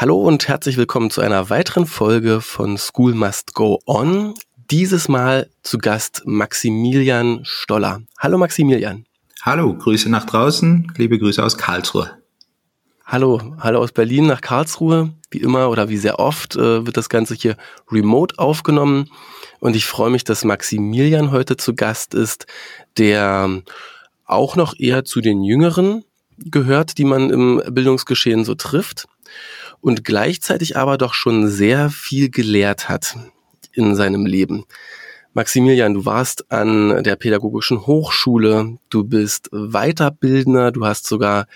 Hallo und herzlich willkommen zu einer weiteren Folge von School Must Go On. Dieses Mal zu Gast Maximilian Stoller. Hallo Maximilian. Hallo, Grüße nach draußen, liebe Grüße aus Karlsruhe. Hallo, hallo aus Berlin nach Karlsruhe. Wie immer oder wie sehr oft äh, wird das Ganze hier remote aufgenommen. Und ich freue mich, dass Maximilian heute zu Gast ist, der auch noch eher zu den Jüngeren gehört, die man im Bildungsgeschehen so trifft und gleichzeitig aber doch schon sehr viel gelehrt hat in seinem Leben. Maximilian, du warst an der Pädagogischen Hochschule, du bist Weiterbildner, du hast sogar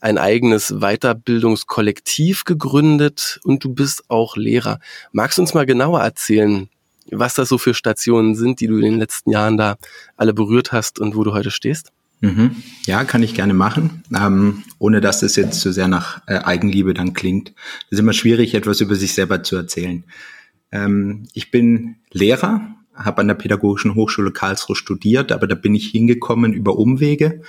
ein eigenes Weiterbildungskollektiv gegründet und du bist auch Lehrer. Magst du uns mal genauer erzählen, was das so für Stationen sind, die du in den letzten Jahren da alle berührt hast und wo du heute stehst? Mhm. Ja, kann ich gerne machen, ähm, ohne dass das jetzt zu so sehr nach äh, Eigenliebe dann klingt. Es ist immer schwierig, etwas über sich selber zu erzählen. Ähm, ich bin Lehrer, habe an der Pädagogischen Hochschule Karlsruhe studiert, aber da bin ich hingekommen über Umwege.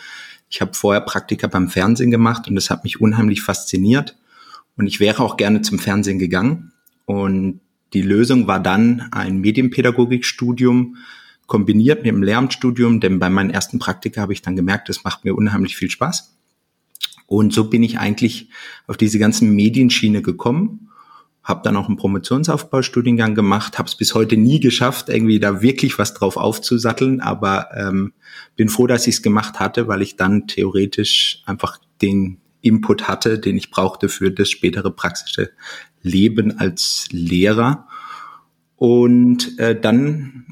Ich habe vorher Praktika beim Fernsehen gemacht und das hat mich unheimlich fasziniert. Und ich wäre auch gerne zum Fernsehen gegangen. Und die Lösung war dann ein Medienpädagogikstudium, kombiniert mit dem Lehramtsstudium, denn bei meinen ersten Praktika habe ich dann gemerkt, das macht mir unheimlich viel Spaß. Und so bin ich eigentlich auf diese ganzen Medienschiene gekommen, habe dann auch einen Promotionsaufbaustudiengang gemacht, habe es bis heute nie geschafft, irgendwie da wirklich was drauf aufzusatteln, aber ähm, bin froh, dass ich es gemacht hatte, weil ich dann theoretisch einfach den Input hatte, den ich brauchte für das spätere praktische Leben als Lehrer. Und äh, dann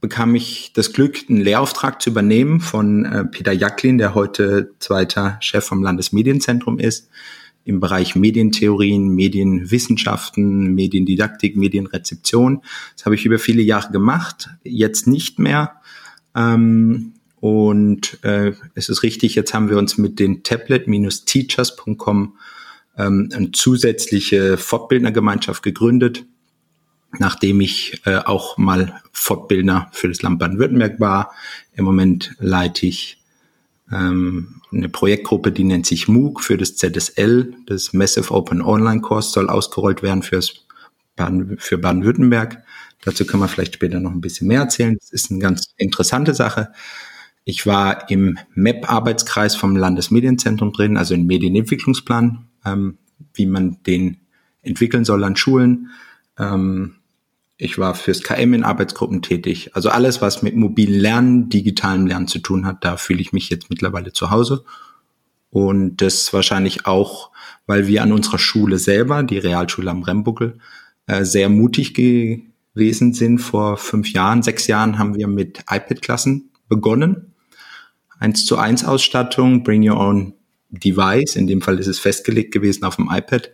bekam ich das Glück, einen Lehrauftrag zu übernehmen von äh, Peter Jacklin, der heute zweiter Chef vom Landesmedienzentrum ist, im Bereich Medientheorien, Medienwissenschaften, Mediendidaktik, Medienrezeption. Das habe ich über viele Jahre gemacht, jetzt nicht mehr. Ähm, und äh, es ist richtig, jetzt haben wir uns mit den tablet-teachers.com ähm, eine zusätzliche Fortbildnergemeinschaft gegründet nachdem ich äh, auch mal Fortbildner für das Land Baden-Württemberg war. Im Moment leite ich ähm, eine Projektgruppe, die nennt sich MOOC für das ZSL. Das Massive Open Online Course soll ausgerollt werden fürs Baden, für Baden-Württemberg. Dazu kann man vielleicht später noch ein bisschen mehr erzählen. Das ist eine ganz interessante Sache. Ich war im MEP-Arbeitskreis vom Landesmedienzentrum drin, also im Medienentwicklungsplan, ähm, wie man den entwickeln soll an Schulen. Ähm, ich war fürs KM in Arbeitsgruppen tätig. Also alles, was mit mobilen Lernen, digitalem Lernen zu tun hat, da fühle ich mich jetzt mittlerweile zu Hause. Und das wahrscheinlich auch, weil wir an unserer Schule selber, die Realschule am Rembuckel, äh, sehr mutig gewesen sind. Vor fünf Jahren, sechs Jahren haben wir mit iPad-Klassen begonnen. Eins zu eins Ausstattung, bring your own device. In dem Fall ist es festgelegt gewesen auf dem iPad.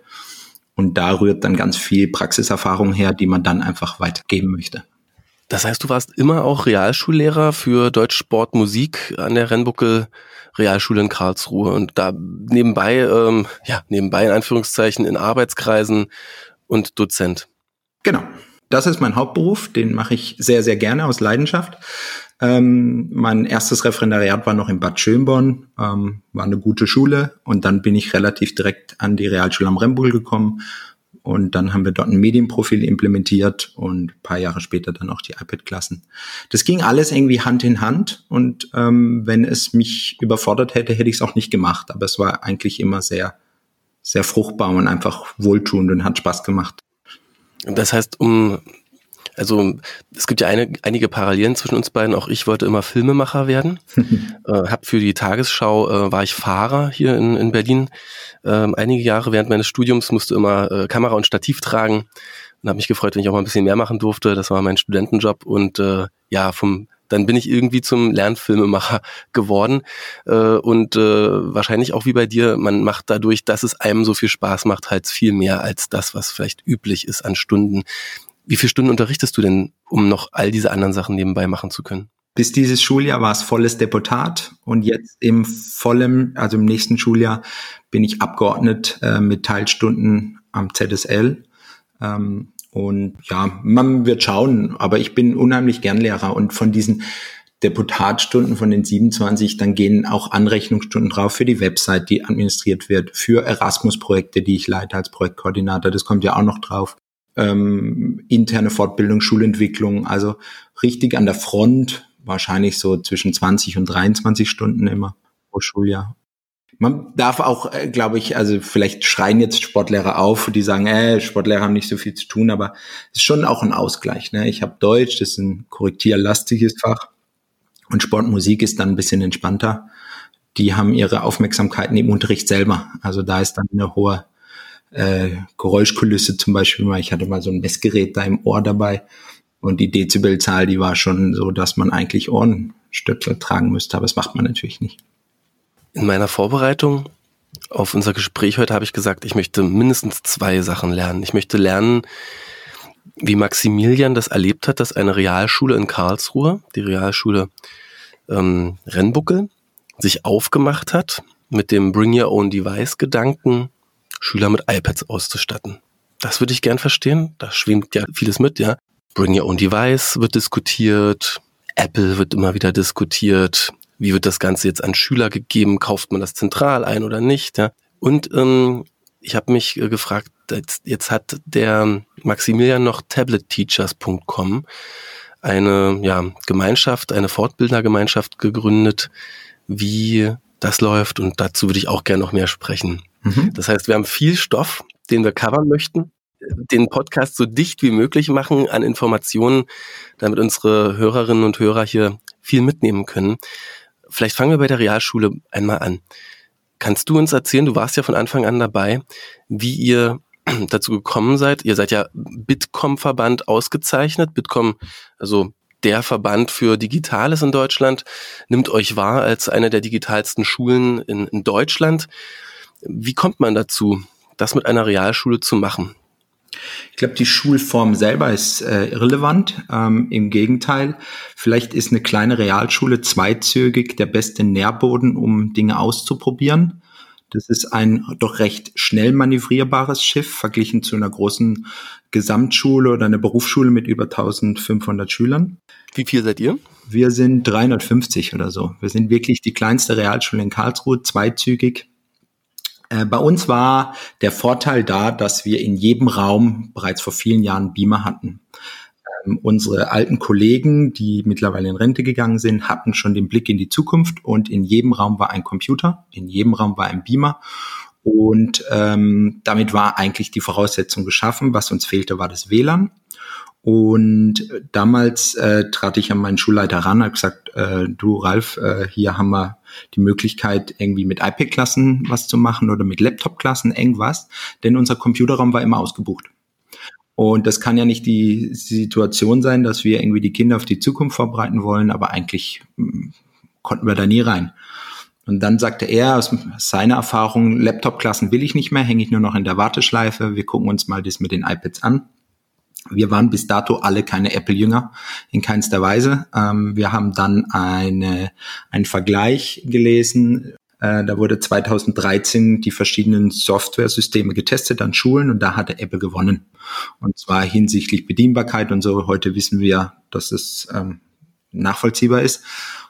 Und da rührt dann ganz viel Praxiserfahrung her, die man dann einfach weitergeben möchte. Das heißt, du warst immer auch Realschullehrer für Deutsch, Sport, Musik an der Rennbuckel Realschule in Karlsruhe und da nebenbei, ähm, ja, nebenbei in Anführungszeichen in Arbeitskreisen und Dozent. Genau. Das ist mein Hauptberuf, den mache ich sehr, sehr gerne aus Leidenschaft. Ähm, mein erstes Referendariat war noch in Bad Schönborn, ähm, war eine gute Schule und dann bin ich relativ direkt an die Realschule am Rembull gekommen und dann haben wir dort ein Medienprofil implementiert und ein paar Jahre später dann auch die iPad-Klassen. Das ging alles irgendwie Hand in Hand und ähm, wenn es mich überfordert hätte, hätte ich es auch nicht gemacht, aber es war eigentlich immer sehr, sehr fruchtbar und einfach wohltuend und hat Spaß gemacht. Das heißt, um also es gibt ja eine, einige Parallelen zwischen uns beiden. Auch ich wollte immer Filmemacher werden. äh, hab für die Tagesschau äh, war ich Fahrer hier in, in Berlin. Ähm, einige Jahre während meines Studiums musste immer äh, Kamera und Stativ tragen und habe mich gefreut, wenn ich auch mal ein bisschen mehr machen durfte. Das war mein Studentenjob und äh, ja vom dann bin ich irgendwie zum Lernfilmemacher geworden äh, und äh, wahrscheinlich auch wie bei dir, man macht dadurch, dass es einem so viel Spaß macht, halt viel mehr als das, was vielleicht üblich ist an Stunden. Wie viele Stunden unterrichtest du denn, um noch all diese anderen Sachen nebenbei machen zu können? Bis dieses Schuljahr war es volles Deputat und jetzt im vollen, also im nächsten Schuljahr bin ich Abgeordnet äh, mit Teilstunden am ZSL. Ähm, und ja, man wird schauen, aber ich bin unheimlich gern Lehrer und von diesen Deputatstunden von den 27, dann gehen auch Anrechnungsstunden drauf für die Website, die administriert wird, für Erasmus-Projekte, die ich leite als Projektkoordinator, das kommt ja auch noch drauf. Ähm, interne Fortbildung, Schulentwicklung, also richtig an der Front, wahrscheinlich so zwischen 20 und 23 Stunden immer pro Schuljahr. Man darf auch, äh, glaube ich, also vielleicht schreien jetzt Sportlehrer auf, die sagen, äh, Sportlehrer haben nicht so viel zu tun, aber es ist schon auch ein Ausgleich. Ne? Ich habe Deutsch, das ist ein korrektierlastiges Fach und Sportmusik ist dann ein bisschen entspannter. Die haben ihre Aufmerksamkeiten im Unterricht selber. Also da ist dann eine hohe äh, Geräuschkulisse zum Beispiel. Ich hatte mal so ein Messgerät da im Ohr dabei und die Dezibelzahl, die war schon so, dass man eigentlich Ohrenstöpsel tragen müsste, aber das macht man natürlich nicht. In meiner Vorbereitung auf unser Gespräch heute habe ich gesagt, ich möchte mindestens zwei Sachen lernen. Ich möchte lernen, wie Maximilian das erlebt hat, dass eine Realschule in Karlsruhe, die Realschule ähm, Rennbuckel, sich aufgemacht hat, mit dem Bring Your Own Device Gedanken, Schüler mit iPads auszustatten. Das würde ich gern verstehen. Da schwingt ja vieles mit, ja. Bring Your Own Device wird diskutiert. Apple wird immer wieder diskutiert. Wie wird das Ganze jetzt an Schüler gegeben? Kauft man das zentral ein oder nicht? Ja? Und ähm, ich habe mich äh, gefragt, jetzt, jetzt hat der Maximilian noch tabletteachers.com eine ja, Gemeinschaft, eine Fortbildnergemeinschaft gegründet, wie das läuft und dazu würde ich auch gerne noch mehr sprechen. Mhm. Das heißt, wir haben viel Stoff, den wir covern möchten, den Podcast so dicht wie möglich machen an Informationen, damit unsere Hörerinnen und Hörer hier viel mitnehmen können. Vielleicht fangen wir bei der Realschule einmal an. Kannst du uns erzählen, du warst ja von Anfang an dabei, wie ihr dazu gekommen seid? Ihr seid ja Bitkom-Verband ausgezeichnet. Bitkom, also der Verband für Digitales in Deutschland, nimmt euch wahr als eine der digitalsten Schulen in, in Deutschland. Wie kommt man dazu, das mit einer Realschule zu machen? Ich glaube, die Schulform selber ist äh, irrelevant. Ähm, Im Gegenteil, vielleicht ist eine kleine Realschule zweizügig der beste Nährboden, um Dinge auszuprobieren. Das ist ein doch recht schnell manövrierbares Schiff verglichen zu einer großen Gesamtschule oder einer Berufsschule mit über 1500 Schülern. Wie viel seid ihr? Wir sind 350 oder so. Wir sind wirklich die kleinste Realschule in Karlsruhe, zweizügig. Äh, bei uns war der Vorteil da, dass wir in jedem Raum bereits vor vielen Jahren Beamer hatten. Ähm, unsere alten Kollegen, die mittlerweile in Rente gegangen sind, hatten schon den Blick in die Zukunft und in jedem Raum war ein Computer, in jedem Raum war ein Beamer. Und ähm, damit war eigentlich die Voraussetzung geschaffen. Was uns fehlte, war das WLAN. Und damals äh, trat ich an meinen Schulleiter ran, habe gesagt, äh, du Ralf, äh, hier haben wir die Möglichkeit, irgendwie mit iPad-Klassen was zu machen oder mit Laptop-Klassen irgendwas, denn unser Computerraum war immer ausgebucht. Und das kann ja nicht die Situation sein, dass wir irgendwie die Kinder auf die Zukunft vorbereiten wollen, aber eigentlich mh, hm, konnten wir da nie rein. Und dann sagte er aus seiner Erfahrung, Laptop-Klassen will ich nicht mehr, hänge ich nur noch in der Warteschleife, wir gucken uns mal das mit den iPads an. Wir waren bis dato alle keine Apple-Jünger, in keinster Weise. Ähm, wir haben dann eine, einen Vergleich gelesen. Äh, da wurde 2013 die verschiedenen Software-Systeme getestet an Schulen und da hatte Apple gewonnen. Und zwar hinsichtlich Bedienbarkeit und so. Heute wissen wir, dass es ähm, nachvollziehbar ist.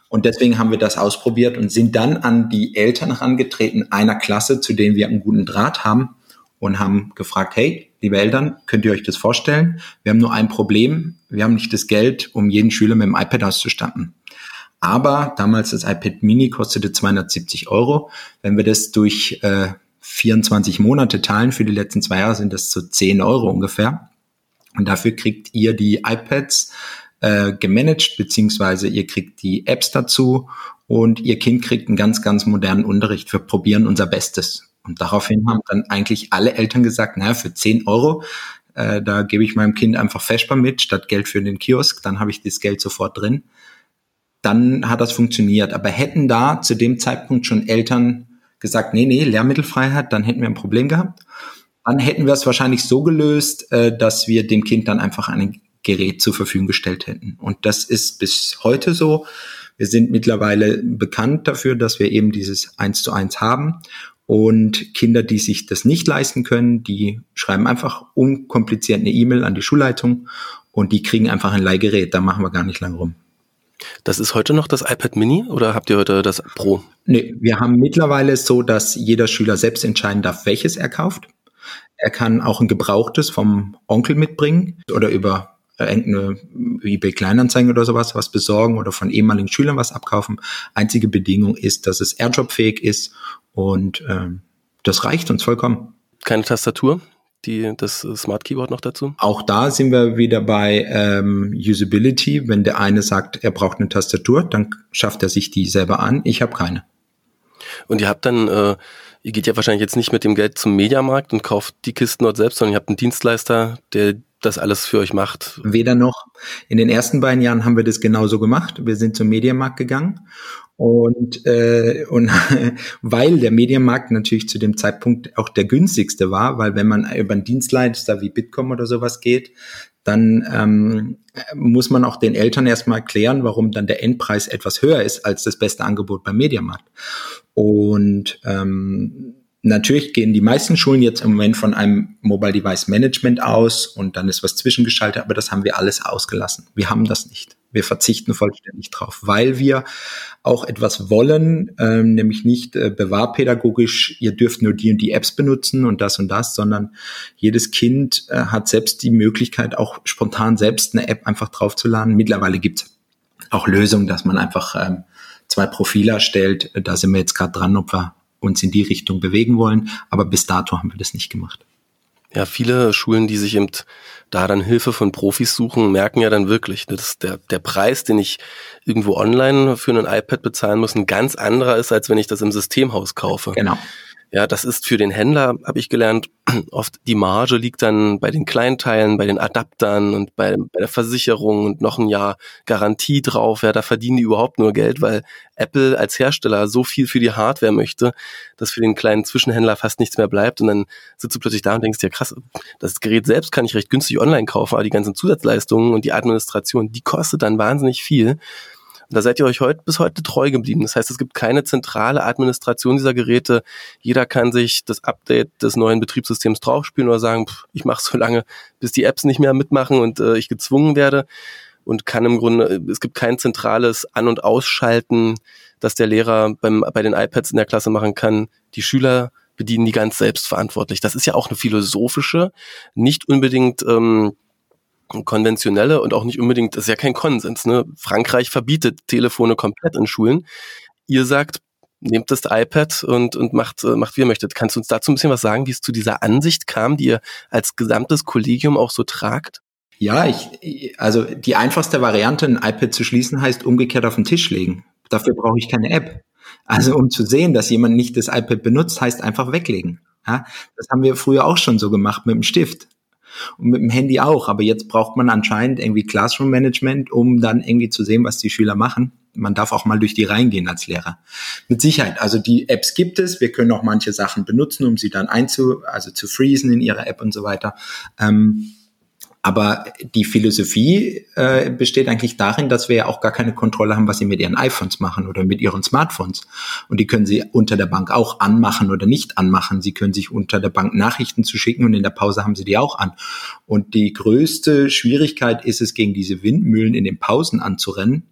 Und deswegen haben wir das ausprobiert und sind dann an die Eltern herangetreten einer Klasse, zu denen wir einen guten Draht haben und haben gefragt, hey, liebe Eltern, könnt ihr euch das vorstellen? Wir haben nur ein Problem. Wir haben nicht das Geld, um jeden Schüler mit dem iPad auszustatten. Aber damals das iPad Mini kostete 270 Euro. Wenn wir das durch äh, 24 Monate teilen, für die letzten zwei Jahre sind das so 10 Euro ungefähr. Und dafür kriegt ihr die iPads äh, gemanagt, beziehungsweise ihr kriegt die Apps dazu und ihr Kind kriegt einen ganz, ganz modernen Unterricht. Wir probieren unser Bestes. Und daraufhin haben dann eigentlich alle Eltern gesagt, naja, für 10 Euro, äh, da gebe ich meinem Kind einfach Feschbar mit, statt Geld für den Kiosk, dann habe ich das Geld sofort drin. Dann hat das funktioniert. Aber hätten da zu dem Zeitpunkt schon Eltern gesagt, nee, nee, Lehrmittelfreiheit, dann hätten wir ein Problem gehabt. Dann hätten wir es wahrscheinlich so gelöst, äh, dass wir dem Kind dann einfach ein Gerät zur Verfügung gestellt hätten. Und das ist bis heute so. Wir sind mittlerweile bekannt dafür, dass wir eben dieses eins zu eins haben. Und Kinder, die sich das nicht leisten können, die schreiben einfach unkompliziert eine E-Mail an die Schulleitung und die kriegen einfach ein Leihgerät. Da machen wir gar nicht lang rum. Das ist heute noch das iPad Mini oder habt ihr heute das Pro? Nee, wir haben mittlerweile so, dass jeder Schüler selbst entscheiden darf, welches er kauft. Er kann auch ein gebrauchtes vom Onkel mitbringen oder über irgendeine eBay Kleinanzeigen oder sowas was besorgen oder von ehemaligen Schülern was abkaufen. Einzige Bedingung ist, dass es AirDrop-fähig ist und ähm, das reicht uns vollkommen. Keine Tastatur? die, das Smart Keyboard noch dazu? Auch da sind wir wieder bei ähm, Usability. Wenn der eine sagt, er braucht eine Tastatur, dann schafft er sich die selber an. Ich habe keine. Und ihr habt dann, äh, ihr geht ja wahrscheinlich jetzt nicht mit dem Geld zum Mediamarkt und kauft die Kisten dort selbst, sondern ihr habt einen Dienstleister, der das alles für euch macht? Weder noch. In den ersten beiden Jahren haben wir das genauso gemacht. Wir sind zum Mediamarkt gegangen und, äh, und weil der Medienmarkt natürlich zu dem Zeitpunkt auch der günstigste war, weil wenn man über einen Dienstleister wie Bitkom oder sowas geht, dann ähm, muss man auch den Eltern erstmal erklären, warum dann der Endpreis etwas höher ist als das beste Angebot beim Mediamarkt. Und ähm, Natürlich gehen die meisten Schulen jetzt im Moment von einem Mobile Device Management aus und dann ist was zwischengeschaltet, aber das haben wir alles ausgelassen. Wir haben das nicht. Wir verzichten vollständig drauf, weil wir auch etwas wollen, ähm, nämlich nicht äh, bewahrpädagogisch, ihr dürft nur die und die Apps benutzen und das und das, sondern jedes Kind äh, hat selbst die Möglichkeit, auch spontan selbst eine App einfach draufzuladen. Mittlerweile gibt's auch Lösungen, dass man einfach ähm, zwei Profile erstellt. Da sind wir jetzt gerade dran, ob wir uns in die Richtung bewegen wollen. Aber bis dato haben wir das nicht gemacht. Ja, viele Schulen, die sich eben da dann Hilfe von Profis suchen, merken ja dann wirklich, dass der, der Preis, den ich irgendwo online für ein iPad bezahlen muss, ein ganz anderer ist, als wenn ich das im Systemhaus kaufe. Genau. Ja, das ist für den Händler, habe ich gelernt, oft die Marge liegt dann bei den Kleinteilen, bei den Adaptern und bei, bei, der Versicherung und noch ein Jahr Garantie drauf. Ja, da verdienen die überhaupt nur Geld, weil Apple als Hersteller so viel für die Hardware möchte, dass für den kleinen Zwischenhändler fast nichts mehr bleibt. Und dann sitzt du plötzlich da und denkst dir, krass, das Gerät selbst kann ich recht günstig online kaufen, aber die ganzen Zusatzleistungen und die Administration, die kostet dann wahnsinnig viel. Da seid ihr euch heute, bis heute treu geblieben. Das heißt, es gibt keine zentrale Administration dieser Geräte. Jeder kann sich das Update des neuen Betriebssystems draufspielen oder sagen, pff, ich mache so lange, bis die Apps nicht mehr mitmachen und äh, ich gezwungen werde. Und kann im Grunde, es gibt kein zentrales An- und Ausschalten, das der Lehrer beim, bei den iPads in der Klasse machen kann. Die Schüler bedienen die ganz selbstverantwortlich. Das ist ja auch eine philosophische, nicht unbedingt ähm, konventionelle und auch nicht unbedingt, das ist ja kein Konsens. Ne? Frankreich verbietet Telefone komplett in Schulen. Ihr sagt, nehmt das iPad und, und macht, äh, macht, wie ihr möchtet. Kannst du uns dazu ein bisschen was sagen, wie es zu dieser Ansicht kam, die ihr als gesamtes Kollegium auch so tragt? Ja, ich, also die einfachste Variante, ein iPad zu schließen, heißt umgekehrt auf den Tisch legen. Dafür brauche ich keine App. Also um zu sehen, dass jemand nicht das iPad benutzt, heißt einfach weglegen. Ja, das haben wir früher auch schon so gemacht mit dem Stift. Und mit dem Handy auch. Aber jetzt braucht man anscheinend irgendwie Classroom Management, um dann irgendwie zu sehen, was die Schüler machen. Man darf auch mal durch die Reihen gehen als Lehrer. Mit Sicherheit. Also die Apps gibt es. Wir können auch manche Sachen benutzen, um sie dann einzu, also zu freezen in ihrer App und so weiter. Ähm, aber die Philosophie äh, besteht eigentlich darin, dass wir ja auch gar keine Kontrolle haben, was sie mit ihren iPhones machen oder mit ihren Smartphones. Und die können sie unter der Bank auch anmachen oder nicht anmachen. Sie können sich unter der Bank Nachrichten zu schicken und in der Pause haben sie die auch an. Und die größte Schwierigkeit ist es, gegen diese Windmühlen in den Pausen anzurennen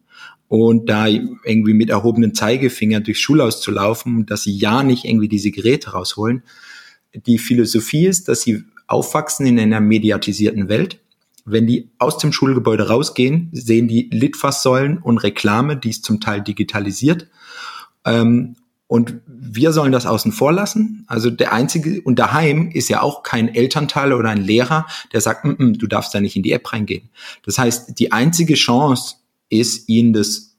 und da irgendwie mit erhobenen Zeigefinger durchs Schulhaus zu laufen, dass sie ja nicht irgendwie diese Geräte rausholen. Die Philosophie ist, dass sie aufwachsen in einer mediatisierten Welt. Wenn die aus dem Schulgebäude rausgehen, sehen die Litfaßsäulen und Reklame, die ist zum Teil digitalisiert. Ähm, und wir sollen das außen vor lassen. Also der einzige, und daheim ist ja auch kein Elternteil oder ein Lehrer, der sagt, mm -mm, du darfst da nicht in die App reingehen. Das heißt, die einzige Chance ist, ihnen das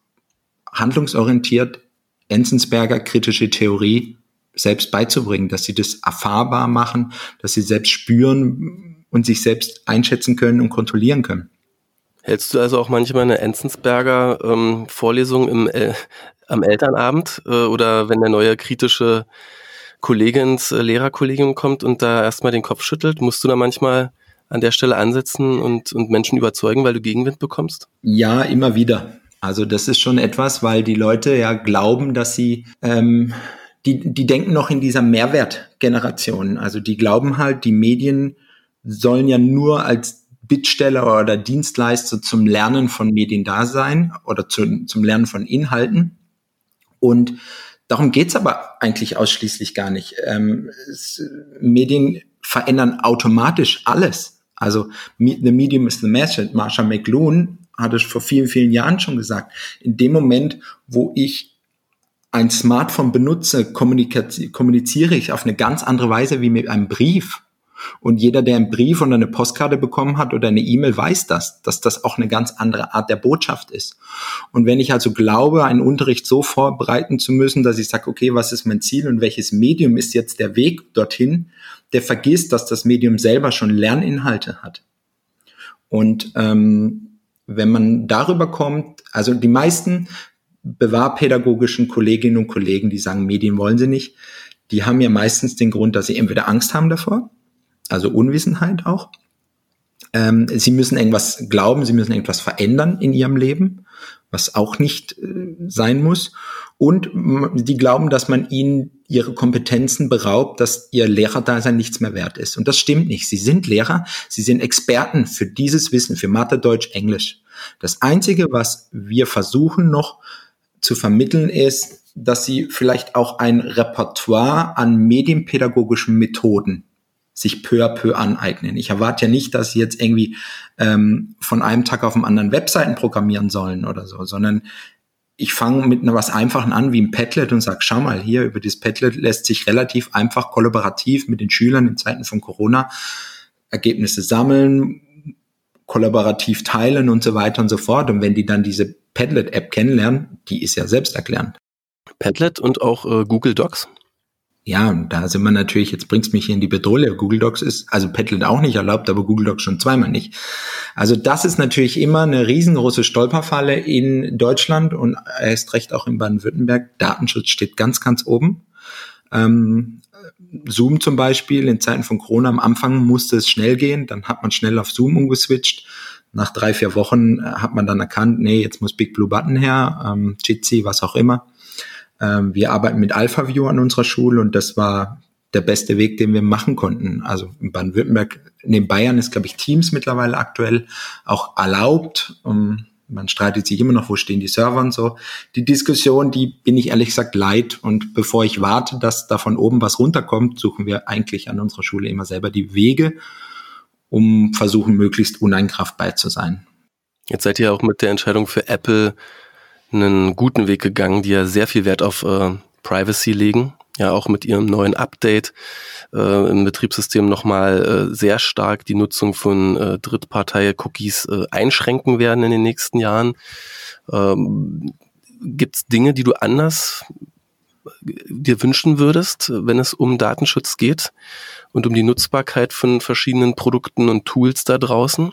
handlungsorientiert Enzensberger kritische Theorie selbst beizubringen, dass sie das erfahrbar machen, dass sie selbst spüren und sich selbst einschätzen können und kontrollieren können. Hältst du also auch manchmal eine Enzensberger ähm, Vorlesung im, äh, am Elternabend äh, oder wenn der neue kritische Kollegin ins äh, Lehrerkollegium kommt und da erstmal den Kopf schüttelt, musst du da manchmal an der Stelle ansetzen und, und Menschen überzeugen, weil du Gegenwind bekommst? Ja, immer wieder. Also das ist schon etwas, weil die Leute ja glauben, dass sie ähm, die, die denken noch in dieser Mehrwertgeneration. Also die glauben halt, die Medien sollen ja nur als Bittsteller oder Dienstleister zum Lernen von Medien da sein oder zu, zum Lernen von Inhalten. Und darum geht's aber eigentlich ausschließlich gar nicht. Ähm, es, Medien verändern automatisch alles. Also the medium is the message. Marsha McLuhan hat es vor vielen, vielen Jahren schon gesagt. In dem Moment, wo ich ein Smartphone benutze, kommuniziere ich auf eine ganz andere Weise wie mit einem Brief. Und jeder, der einen Brief oder eine Postkarte bekommen hat oder eine E-Mail, weiß das, dass das auch eine ganz andere Art der Botschaft ist. Und wenn ich also glaube, einen Unterricht so vorbereiten zu müssen, dass ich sage, okay, was ist mein Ziel und welches Medium ist jetzt der Weg dorthin, der vergisst, dass das Medium selber schon Lerninhalte hat. Und ähm, wenn man darüber kommt, also die meisten bewahrpädagogischen Kolleginnen und Kollegen, die sagen, Medien wollen sie nicht, die haben ja meistens den Grund, dass sie entweder Angst haben davor, also Unwissenheit auch. Ähm, sie müssen irgendwas glauben, sie müssen irgendwas verändern in ihrem Leben, was auch nicht äh, sein muss. Und die glauben, dass man ihnen ihre Kompetenzen beraubt, dass ihr Lehrerdasein nichts mehr wert ist. Und das stimmt nicht. Sie sind Lehrer, sie sind Experten für dieses Wissen, für Mathe, Deutsch, Englisch. Das Einzige, was wir versuchen noch zu vermitteln ist, dass sie vielleicht auch ein Repertoire an medienpädagogischen Methoden sich peu à peu aneignen. Ich erwarte ja nicht, dass sie jetzt irgendwie ähm, von einem Tag auf den anderen Webseiten programmieren sollen oder so, sondern ich fange mit einer was Einfachen an wie ein Padlet und sage, schau mal, hier über das Padlet lässt sich relativ einfach kollaborativ mit den Schülern in Zeiten von Corona Ergebnisse sammeln, kollaborativ teilen und so weiter und so fort. Und wenn die dann diese Padlet-App kennenlernen, die ist ja selbsterklärend. Padlet und auch äh, Google Docs? Ja, und da sind wir natürlich, jetzt bringt's mich hier in die Bedrohung. Google Docs ist, also Padlet auch nicht erlaubt, aber Google Docs schon zweimal nicht. Also das ist natürlich immer eine riesengroße Stolperfalle in Deutschland und erst recht auch in Baden-Württemberg. Datenschutz steht ganz, ganz oben. Ähm, Zoom zum Beispiel, in Zeiten von Corona am Anfang musste es schnell gehen, dann hat man schnell auf Zoom umgeswitcht nach drei, vier Wochen äh, hat man dann erkannt, nee, jetzt muss Big Blue Button her, ähm, Jitsi, was auch immer. Ähm, wir arbeiten mit AlphaView an unserer Schule und das war der beste Weg, den wir machen konnten. Also in Baden-Württemberg, in Bayern ist, glaube ich, Teams mittlerweile aktuell auch erlaubt. Um, man streitet sich immer noch, wo stehen die Server und so. Die Diskussion, die bin ich ehrlich gesagt leid. Und bevor ich warte, dass da von oben was runterkommt, suchen wir eigentlich an unserer Schule immer selber die Wege, um versuchen, möglichst uneinkraftbar zu sein. Jetzt seid ihr auch mit der Entscheidung für Apple einen guten Weg gegangen, die ja sehr viel Wert auf äh, Privacy legen. Ja, auch mit ihrem neuen Update äh, im Betriebssystem nochmal äh, sehr stark die Nutzung von äh, Drittpartei-Cookies äh, einschränken werden in den nächsten Jahren. Ähm, Gibt es Dinge, die du anders äh, dir wünschen würdest, wenn es um Datenschutz geht? Und um die Nutzbarkeit von verschiedenen Produkten und Tools da draußen?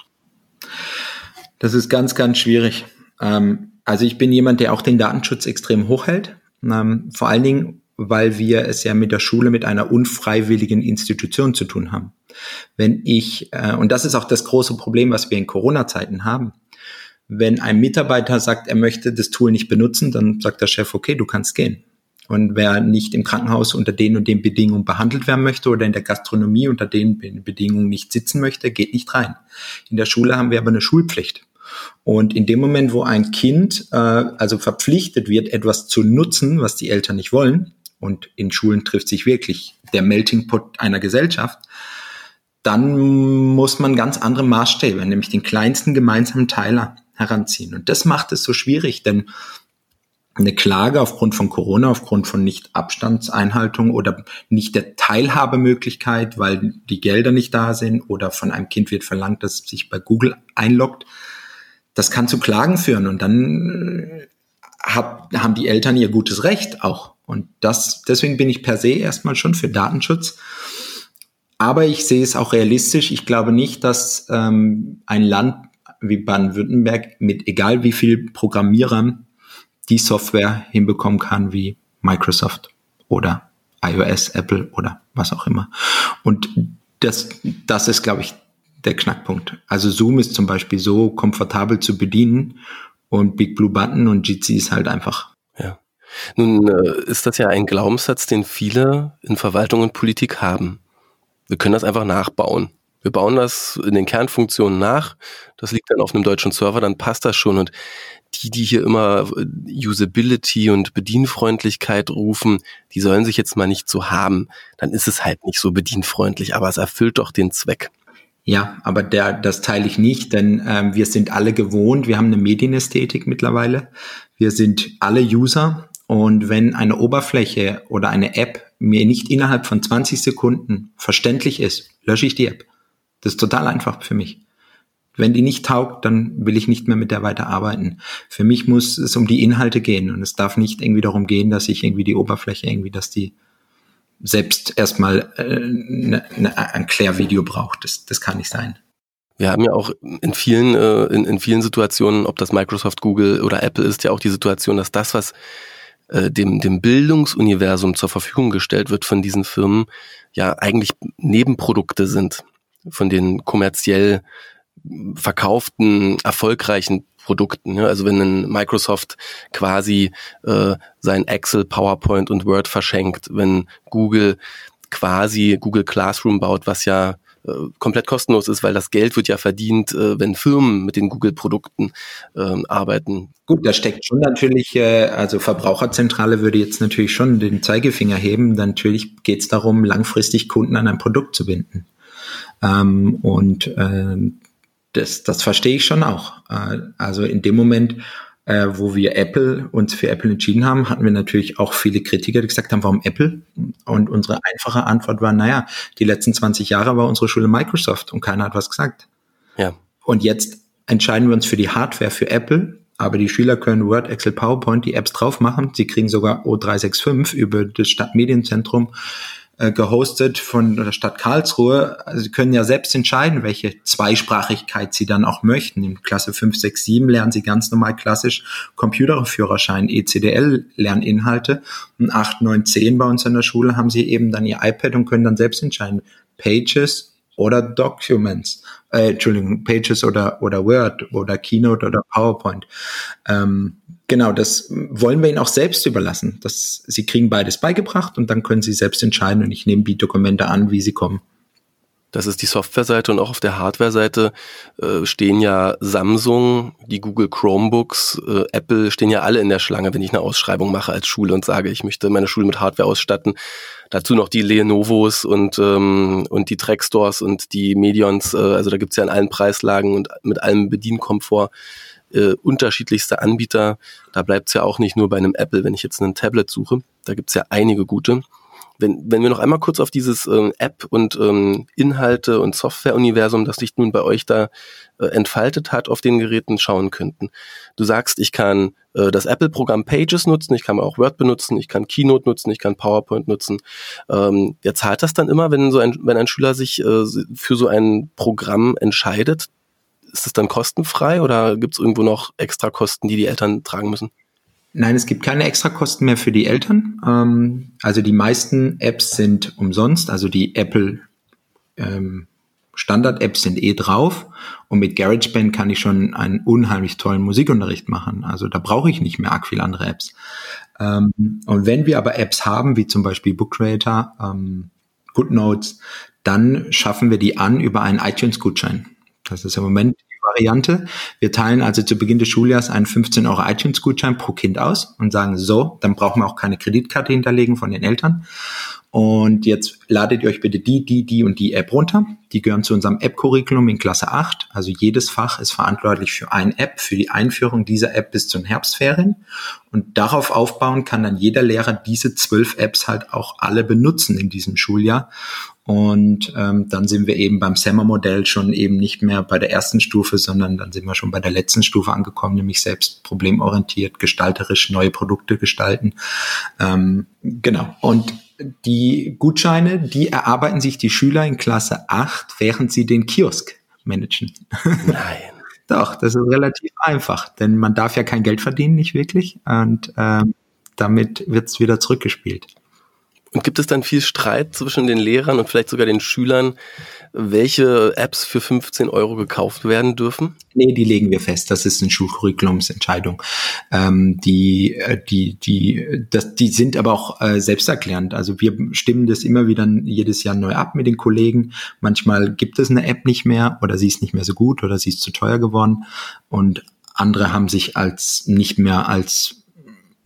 Das ist ganz, ganz schwierig. Ähm, also ich bin jemand, der auch den Datenschutz extrem hochhält. Ähm, vor allen Dingen, weil wir es ja mit der Schule mit einer unfreiwilligen Institution zu tun haben. Wenn ich, äh, und das ist auch das große Problem, was wir in Corona-Zeiten haben. Wenn ein Mitarbeiter sagt, er möchte das Tool nicht benutzen, dann sagt der Chef, okay, du kannst gehen. Und wer nicht im Krankenhaus unter den und den Bedingungen behandelt werden möchte oder in der Gastronomie unter den Bedingungen nicht sitzen möchte, geht nicht rein. In der Schule haben wir aber eine Schulpflicht. Und in dem Moment, wo ein Kind äh, also verpflichtet wird, etwas zu nutzen, was die Eltern nicht wollen, und in Schulen trifft sich wirklich der Melting Pot einer Gesellschaft, dann muss man ganz andere Maßstäbe, nämlich den kleinsten gemeinsamen Teiler heranziehen. Und das macht es so schwierig, denn eine Klage aufgrund von Corona, aufgrund von Nicht-Abstandseinhaltung oder nicht der Teilhabemöglichkeit, weil die Gelder nicht da sind oder von einem Kind wird verlangt, dass es sich bei Google einloggt, das kann zu Klagen führen und dann äh, hab, haben die Eltern ihr gutes Recht auch. Und das, deswegen bin ich per se erstmal schon für Datenschutz. Aber ich sehe es auch realistisch. Ich glaube nicht, dass ähm, ein Land wie Baden-Württemberg mit egal wie viel Programmierern die Software hinbekommen kann wie Microsoft oder iOS, Apple oder was auch immer. Und das, das ist, glaube ich, der Knackpunkt. Also Zoom ist zum Beispiel so komfortabel zu bedienen und Big Blue Button und Jitsi ist halt einfach. Ja. Nun äh, ist das ja ein Glaubenssatz, den viele in Verwaltung und Politik haben. Wir können das einfach nachbauen. Wir bauen das in den Kernfunktionen nach. Das liegt dann auf einem deutschen Server, dann passt das schon. Und die, die hier immer äh, Usability und Bedienfreundlichkeit rufen, die sollen sich jetzt mal nicht so haben. Dann ist es halt nicht so bedienfreundlich, aber es erfüllt doch den Zweck. Ja, aber der, das teile ich nicht, denn ähm, wir sind alle gewohnt, wir haben eine Medienästhetik mittlerweile. Wir sind alle User und wenn eine Oberfläche oder eine App mir nicht innerhalb von 20 Sekunden verständlich ist, lösche ich die App. Das ist total einfach für mich. Wenn die nicht taugt, dann will ich nicht mehr mit der weiterarbeiten. Für mich muss es um die Inhalte gehen und es darf nicht irgendwie darum gehen, dass ich irgendwie die Oberfläche irgendwie, dass die selbst erstmal äh, ne, ne, ein Klärvideo braucht. Das, das kann nicht sein. Wir haben ja auch in vielen, äh, in, in vielen Situationen, ob das Microsoft, Google oder Apple ist, ja auch die Situation, dass das, was äh, dem, dem Bildungsuniversum zur Verfügung gestellt wird von diesen Firmen, ja eigentlich Nebenprodukte sind von den kommerziell verkauften, erfolgreichen Produkten. Also wenn ein Microsoft quasi äh, sein Excel, PowerPoint und Word verschenkt, wenn Google quasi Google Classroom baut, was ja äh, komplett kostenlos ist, weil das Geld wird ja verdient, äh, wenn Firmen mit den Google-Produkten äh, arbeiten. Gut, da steckt schon natürlich, äh, also Verbraucherzentrale würde jetzt natürlich schon den Zeigefinger heben. Natürlich geht es darum, langfristig Kunden an ein Produkt zu binden. Ähm, und äh, das, das verstehe ich schon auch. Äh, also in dem Moment, äh, wo wir Apple uns für Apple entschieden haben, hatten wir natürlich auch viele Kritiker, die gesagt haben, warum Apple? Und unsere einfache Antwort war, naja, die letzten 20 Jahre war unsere Schule Microsoft und keiner hat was gesagt. Ja. Und jetzt entscheiden wir uns für die Hardware für Apple, aber die Schüler können Word, Excel, PowerPoint die Apps drauf machen. Sie kriegen sogar O365 über das Stadtmedienzentrum äh, gehostet von der Stadt Karlsruhe. Also Sie können ja selbst entscheiden, welche Zweisprachigkeit Sie dann auch möchten. In Klasse 5, 6, 7 lernen Sie ganz normal klassisch Computerführerschein, ECDL-Lerninhalte. Und 8, 9, 10 bei uns in der Schule haben Sie eben dann Ihr iPad und können dann selbst entscheiden, Pages oder Documents, äh, Entschuldigung, Pages oder, oder Word oder Keynote oder PowerPoint. Ähm, Genau, das wollen wir ihnen auch selbst überlassen. Das, sie kriegen beides beigebracht und dann können sie selbst entscheiden und ich nehme die Dokumente an, wie sie kommen. Das ist die Softwareseite und auch auf der Hardware-Seite äh, stehen ja Samsung, die Google Chromebooks, äh, Apple stehen ja alle in der Schlange, wenn ich eine Ausschreibung mache als Schule und sage, ich möchte meine Schule mit Hardware ausstatten. Dazu noch die Lenovos und, ähm, und die Trackstores und die Medions, äh, also da gibt's ja in allen Preislagen und mit allem Bedienkomfort äh, unterschiedlichste Anbieter. Da bleibt es ja auch nicht nur bei einem Apple, wenn ich jetzt einen Tablet suche. Da gibt es ja einige gute. Wenn, wenn wir noch einmal kurz auf dieses ähm, App und ähm, Inhalte und Software-Universum, das sich nun bei euch da äh, entfaltet hat, auf den Geräten schauen könnten. Du sagst, ich kann äh, das Apple-Programm Pages nutzen, ich kann auch Word benutzen, ich kann Keynote nutzen, ich kann PowerPoint nutzen. Ähm, wer zahlt das dann immer, wenn so ein, wenn ein Schüler sich äh, für so ein Programm entscheidet? Ist es dann kostenfrei oder gibt es irgendwo noch extra Kosten, die die Eltern tragen müssen? Nein, es gibt keine Extrakosten mehr für die Eltern. Ähm, also die meisten Apps sind umsonst, also die Apple ähm, Standard-Apps sind eh drauf und mit GarageBand kann ich schon einen unheimlich tollen Musikunterricht machen. Also da brauche ich nicht mehr arg viele andere Apps. Ähm, und wenn wir aber Apps haben, wie zum Beispiel Book Creator, ähm, GoodNotes, dann schaffen wir die an über einen iTunes-Gutschein. Das ist im Moment die Variante. Wir teilen also zu Beginn des Schuljahres einen 15 Euro iTunes-Gutschein pro Kind aus und sagen so, dann brauchen wir auch keine Kreditkarte hinterlegen von den Eltern. Und jetzt ladet ihr euch bitte die, die, die und die App runter. Die gehören zu unserem App-Curriculum in Klasse 8. Also jedes Fach ist verantwortlich für eine App, für die Einführung dieser App bis zu den Herbstferien. Und darauf aufbauen kann dann jeder Lehrer diese zwölf Apps halt auch alle benutzen in diesem Schuljahr. Und ähm, dann sind wir eben beim SEMA-Modell schon eben nicht mehr bei der ersten Stufe, sondern dann sind wir schon bei der letzten Stufe angekommen, nämlich selbst problemorientiert, gestalterisch neue Produkte gestalten. Ähm, genau. Und die Gutscheine, die erarbeiten sich die Schüler in Klasse 8, während sie den Kiosk managen. Nein. Doch, das ist relativ einfach, denn man darf ja kein Geld verdienen, nicht wirklich. Und ähm, damit wird's wieder zurückgespielt. Und gibt es dann viel Streit zwischen den Lehrern und vielleicht sogar den Schülern, welche Apps für 15 Euro gekauft werden dürfen? Nee, die legen wir fest. Das ist eine Schulcurriculumsentscheidung. Ähm, die, äh, die, die, das, die sind aber auch äh, selbsterklärend. Also wir stimmen das immer wieder jedes Jahr neu ab mit den Kollegen. Manchmal gibt es eine App nicht mehr oder sie ist nicht mehr so gut oder sie ist zu teuer geworden. Und andere haben sich als nicht mehr als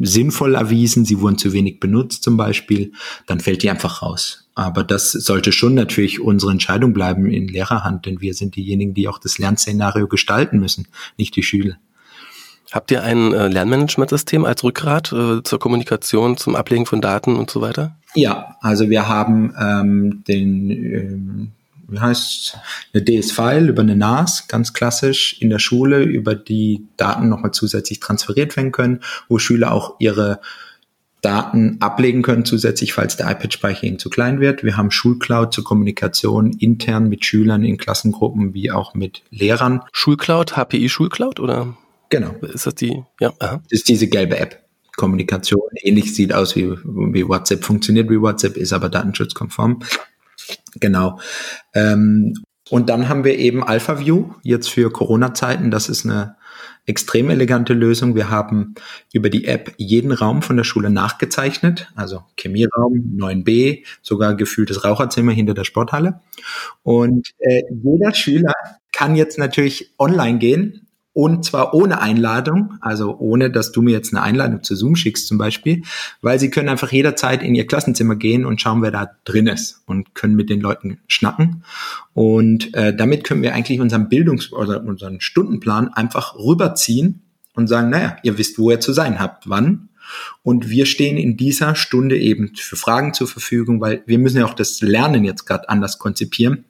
sinnvoll erwiesen, sie wurden zu wenig benutzt zum Beispiel, dann fällt die einfach raus. Aber das sollte schon natürlich unsere Entscheidung bleiben in Lehrerhand, denn wir sind diejenigen, die auch das Lernszenario gestalten müssen, nicht die Schüler. Habt ihr ein äh, Lernmanagementsystem als Rückgrat äh, zur Kommunikation, zum Ablegen von Daten und so weiter? Ja, also wir haben ähm, den ähm, heißt eine DS-File über eine NAS, ganz klassisch in der Schule, über die Daten nochmal zusätzlich transferiert werden können, wo Schüler auch ihre Daten ablegen können zusätzlich, falls der iPad-Speicher ihnen zu klein wird. Wir haben Schulcloud zur Kommunikation intern mit Schülern in Klassengruppen wie auch mit Lehrern. Schulcloud, HPI Schulcloud oder? Genau. Ist das die? Ja. Aha. Das ist diese gelbe App. Kommunikation ähnlich sieht aus wie, wie WhatsApp, funktioniert wie WhatsApp, ist aber datenschutzkonform. Genau. Ähm, und dann haben wir eben AlphaView jetzt für Corona-Zeiten. Das ist eine extrem elegante Lösung. Wir haben über die App jeden Raum von der Schule nachgezeichnet, also Chemieraum 9b, sogar gefühltes Raucherzimmer hinter der Sporthalle. Und äh, jeder Schüler kann jetzt natürlich online gehen und zwar ohne Einladung, also ohne, dass du mir jetzt eine Einladung zu Zoom schickst zum Beispiel, weil sie können einfach jederzeit in ihr Klassenzimmer gehen und schauen, wer da drin ist und können mit den Leuten schnacken. Und äh, damit können wir eigentlich unseren Bildungs- oder unseren Stundenplan einfach rüberziehen und sagen, naja, ihr wisst, wo ihr zu sein habt, wann. Und wir stehen in dieser Stunde eben für Fragen zur Verfügung, weil wir müssen ja auch das Lernen jetzt gerade anders konzipieren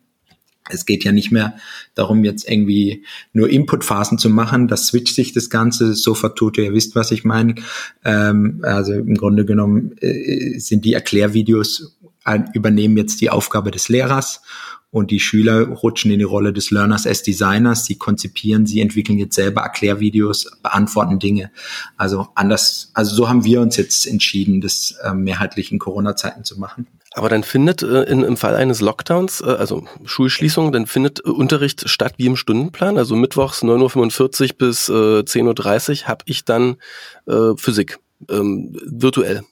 es geht ja nicht mehr darum, jetzt irgendwie nur Inputphasen zu machen. Das switcht sich das Ganze. Sofort tut ihr wisst, was ich meine. Ähm, also im Grunde genommen äh, sind die Erklärvideos äh, übernehmen jetzt die Aufgabe des Lehrers und die Schüler rutschen in die Rolle des Learners as Designers. Sie konzipieren, sie entwickeln jetzt selber Erklärvideos, beantworten Dinge. Also anders, also so haben wir uns jetzt entschieden, das äh, mehrheitlich in Corona-Zeiten zu machen. Aber dann findet äh, in, im Fall eines Lockdowns, äh, also Schulschließung, dann findet äh, Unterricht statt wie im Stundenplan. Also mittwochs 9.45 Uhr bis äh, 10.30 Uhr habe ich dann äh, Physik ähm, virtuell.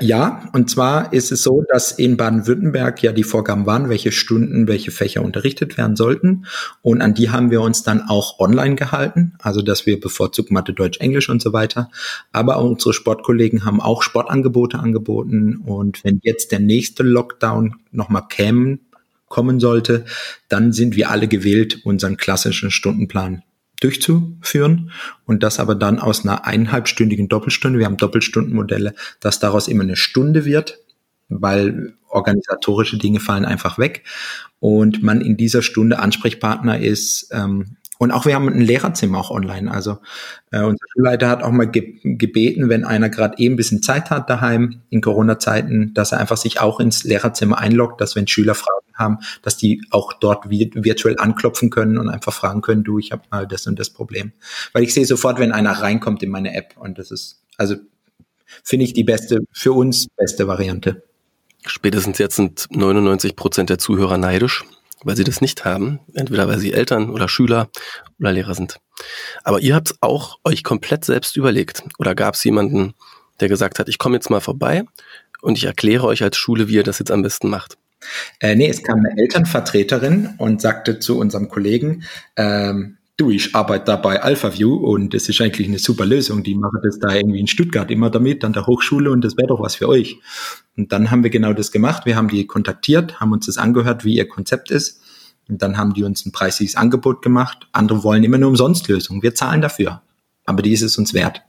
Ja, und zwar ist es so, dass in Baden-Württemberg ja die Vorgaben waren, welche Stunden, welche Fächer unterrichtet werden sollten. Und an die haben wir uns dann auch online gehalten, also dass wir bevorzugt Mathe, Deutsch, Englisch und so weiter. Aber unsere Sportkollegen haben auch Sportangebote angeboten. Und wenn jetzt der nächste Lockdown nochmal kämen, kommen sollte, dann sind wir alle gewählt, unseren klassischen Stundenplan durchzuführen und das aber dann aus einer eineinhalbstündigen Doppelstunde, wir haben Doppelstundenmodelle, dass daraus immer eine Stunde wird, weil organisatorische Dinge fallen einfach weg. Und man in dieser Stunde Ansprechpartner ist ähm, und auch wir haben ein Lehrerzimmer auch online. Also äh, unser Schulleiter hat auch mal ge gebeten, wenn einer gerade eben ein bisschen Zeit hat daheim in Corona-Zeiten, dass er einfach sich auch ins Lehrerzimmer einloggt, dass wenn Schüler Fragen haben, dass die auch dort virtuell anklopfen können und einfach fragen können, du, ich habe mal das und das Problem. Weil ich sehe sofort, wenn einer reinkommt in meine App und das ist, also finde ich die beste, für uns beste Variante. Spätestens jetzt sind 99 Prozent der Zuhörer neidisch weil sie das nicht haben, entweder weil sie Eltern oder Schüler oder Lehrer sind. Aber ihr habt auch euch komplett selbst überlegt. Oder gab es jemanden, der gesagt hat, ich komme jetzt mal vorbei und ich erkläre euch als Schule, wie ihr das jetzt am besten macht? Äh, nee, es kam eine Elternvertreterin und sagte zu unserem Kollegen, ähm, du, ich arbeite da bei AlphaView und das ist eigentlich eine super Lösung. Die machen das da irgendwie in Stuttgart immer damit, an der Hochschule und das wäre doch was für euch. Und dann haben wir genau das gemacht. Wir haben die kontaktiert, haben uns das angehört, wie ihr Konzept ist. Und dann haben die uns ein preisliches Angebot gemacht. Andere wollen immer nur umsonst Lösungen. Wir zahlen dafür. Aber die ist es uns wert,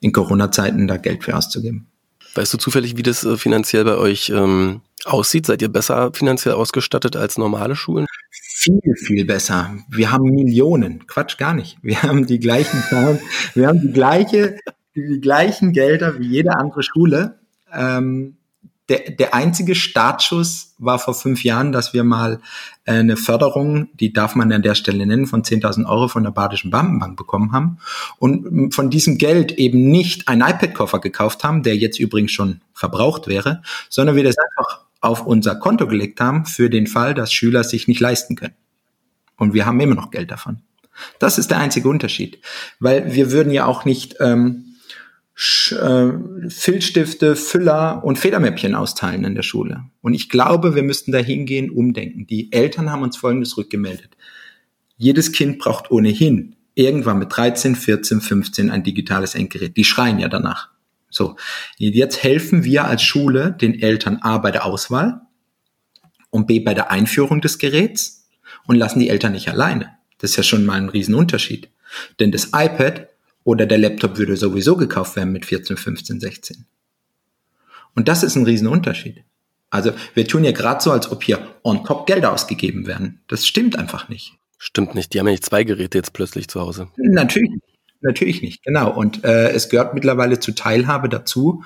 in Corona-Zeiten da Geld für auszugeben. Weißt du zufällig, wie das äh, finanziell bei euch ähm, aussieht? Seid ihr besser finanziell ausgestattet als normale Schulen? Viel, viel besser. Wir haben Millionen. Quatsch, gar nicht. Wir haben die gleichen Zahlen. Wir haben die gleiche, die, gleichen Gelder wie jede andere Schule. Ähm, der, der einzige Startschuss war vor fünf Jahren, dass wir mal äh, eine Förderung, die darf man an der Stelle nennen, von 10.000 Euro von der Badischen Beamtenbank bekommen haben und von diesem Geld eben nicht einen iPad-Koffer gekauft haben, der jetzt übrigens schon verbraucht wäre, sondern wir das einfach auf unser Konto gelegt haben für den Fall, dass Schüler sich nicht leisten können. Und wir haben immer noch Geld davon. Das ist der einzige Unterschied, weil wir würden ja auch nicht ähm, äh, Filzstifte, Füller und Federmäppchen austeilen in der Schule. Und ich glaube, wir müssten da hingehen, umdenken. Die Eltern haben uns Folgendes rückgemeldet. Jedes Kind braucht ohnehin irgendwann mit 13, 14, 15 ein digitales Endgerät. Die schreien ja danach. So, jetzt helfen wir als Schule den Eltern A bei der Auswahl und B bei der Einführung des Geräts und lassen die Eltern nicht alleine. Das ist ja schon mal ein Riesenunterschied. Denn das iPad oder der Laptop würde sowieso gekauft werden mit 14, 15, 16. Und das ist ein Riesenunterschied. Also wir tun ja gerade so, als ob hier on top Gelder ausgegeben werden. Das stimmt einfach nicht. Stimmt nicht. Die haben ja nicht zwei Geräte jetzt plötzlich zu Hause. Natürlich, natürlich nicht. Genau. Und äh, es gehört mittlerweile zu Teilhabe dazu,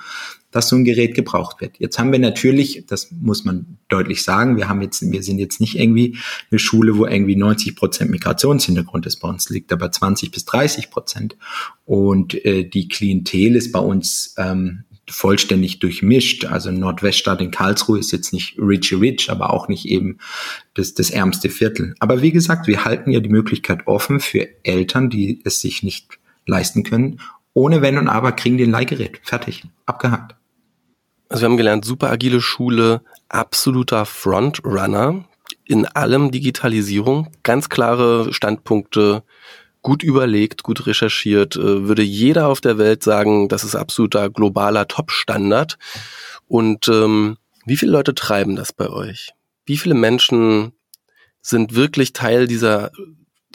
dass so ein Gerät gebraucht wird. Jetzt haben wir natürlich, das muss man deutlich sagen, wir haben jetzt, wir sind jetzt nicht irgendwie eine Schule, wo irgendwie 90 Prozent Migrationshintergrund ist. Bei uns liegt aber 20 bis 30 Prozent. Und äh, die Klientel ist bei uns ähm, vollständig durchmischt. Also Nordweststadt in Karlsruhe ist jetzt nicht richy rich, aber auch nicht eben das, das ärmste Viertel. Aber wie gesagt, wir halten ja die Möglichkeit offen für Eltern, die es sich nicht leisten können. Ohne Wenn und Aber kriegen die ein Leihgerät. Fertig. Abgehakt. Also wir haben gelernt, super agile Schule, absoluter Frontrunner in allem Digitalisierung, ganz klare Standpunkte, gut überlegt, gut recherchiert, äh, würde jeder auf der Welt sagen, das ist absoluter globaler Top-Standard. Und ähm, wie viele Leute treiben das bei euch? Wie viele Menschen sind wirklich Teil dieser,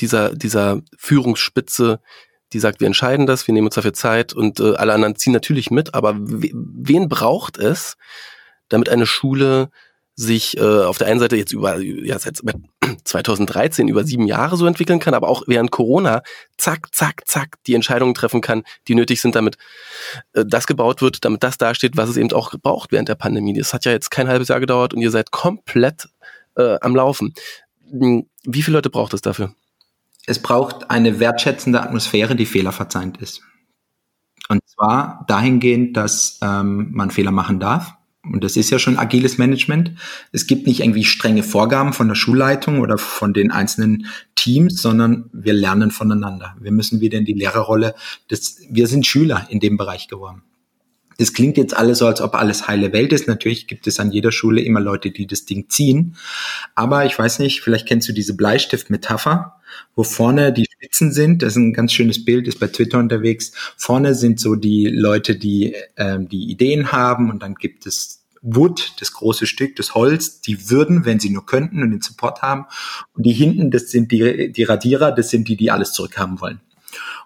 dieser, dieser Führungsspitze, die sagt, wir entscheiden das, wir nehmen uns dafür Zeit und äh, alle anderen ziehen natürlich mit, aber wen braucht es, damit eine Schule sich äh, auf der einen Seite jetzt über ja, seit 2013 über sieben Jahre so entwickeln kann, aber auch während Corona zack, zack, zack die Entscheidungen treffen kann, die nötig sind, damit äh, das gebaut wird, damit das dasteht, was es eben auch braucht während der Pandemie. Das hat ja jetzt kein halbes Jahr gedauert und ihr seid komplett äh, am Laufen. Hm, wie viele Leute braucht es dafür? Es braucht eine wertschätzende Atmosphäre, die fehlerverzeihend ist. Und zwar dahingehend, dass ähm, man Fehler machen darf. Und das ist ja schon agiles Management. Es gibt nicht irgendwie strenge Vorgaben von der Schulleitung oder von den einzelnen Teams, sondern wir lernen voneinander. Wir müssen wieder in die Lehrerrolle. Das, wir sind Schüler in dem Bereich geworden. Das klingt jetzt alles so, als ob alles heile Welt ist. Natürlich gibt es an jeder Schule immer Leute, die das Ding ziehen. Aber ich weiß nicht, vielleicht kennst du diese Bleistift-Metapher, wo vorne die Spitzen sind. Das ist ein ganz schönes Bild, ist bei Twitter unterwegs. Vorne sind so die Leute, die ähm, die Ideen haben und dann gibt es Wood, das große Stück, das Holz, die würden, wenn sie nur könnten und den Support haben. Und die hinten, das sind die, die Radierer, das sind die, die alles zurückhaben wollen.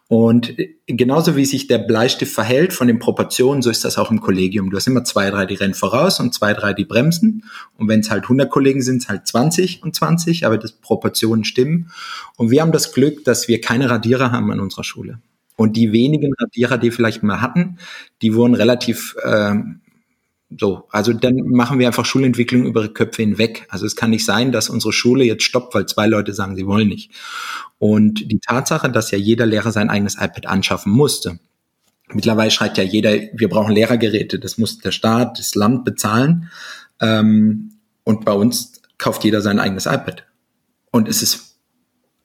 Und genauso wie sich der Bleistift verhält von den Proportionen, so ist das auch im Kollegium. Du hast immer zwei, drei, die rennen voraus und zwei, drei, die bremsen. Und wenn es halt 100 Kollegen sind, es halt 20 und 20, aber das Proportionen stimmen. Und wir haben das Glück, dass wir keine Radierer haben an unserer Schule. Und die wenigen Radierer, die vielleicht mal hatten, die wurden relativ äh, so, also dann machen wir einfach Schulentwicklung über Köpfe hinweg. Also es kann nicht sein, dass unsere Schule jetzt stoppt, weil zwei Leute sagen, sie wollen nicht. Und die Tatsache, dass ja jeder Lehrer sein eigenes iPad anschaffen musste. Mittlerweile schreit ja jeder, wir brauchen Lehrergeräte. Das muss der Staat, das Land bezahlen. Ähm, und bei uns kauft jeder sein eigenes iPad. Und es ist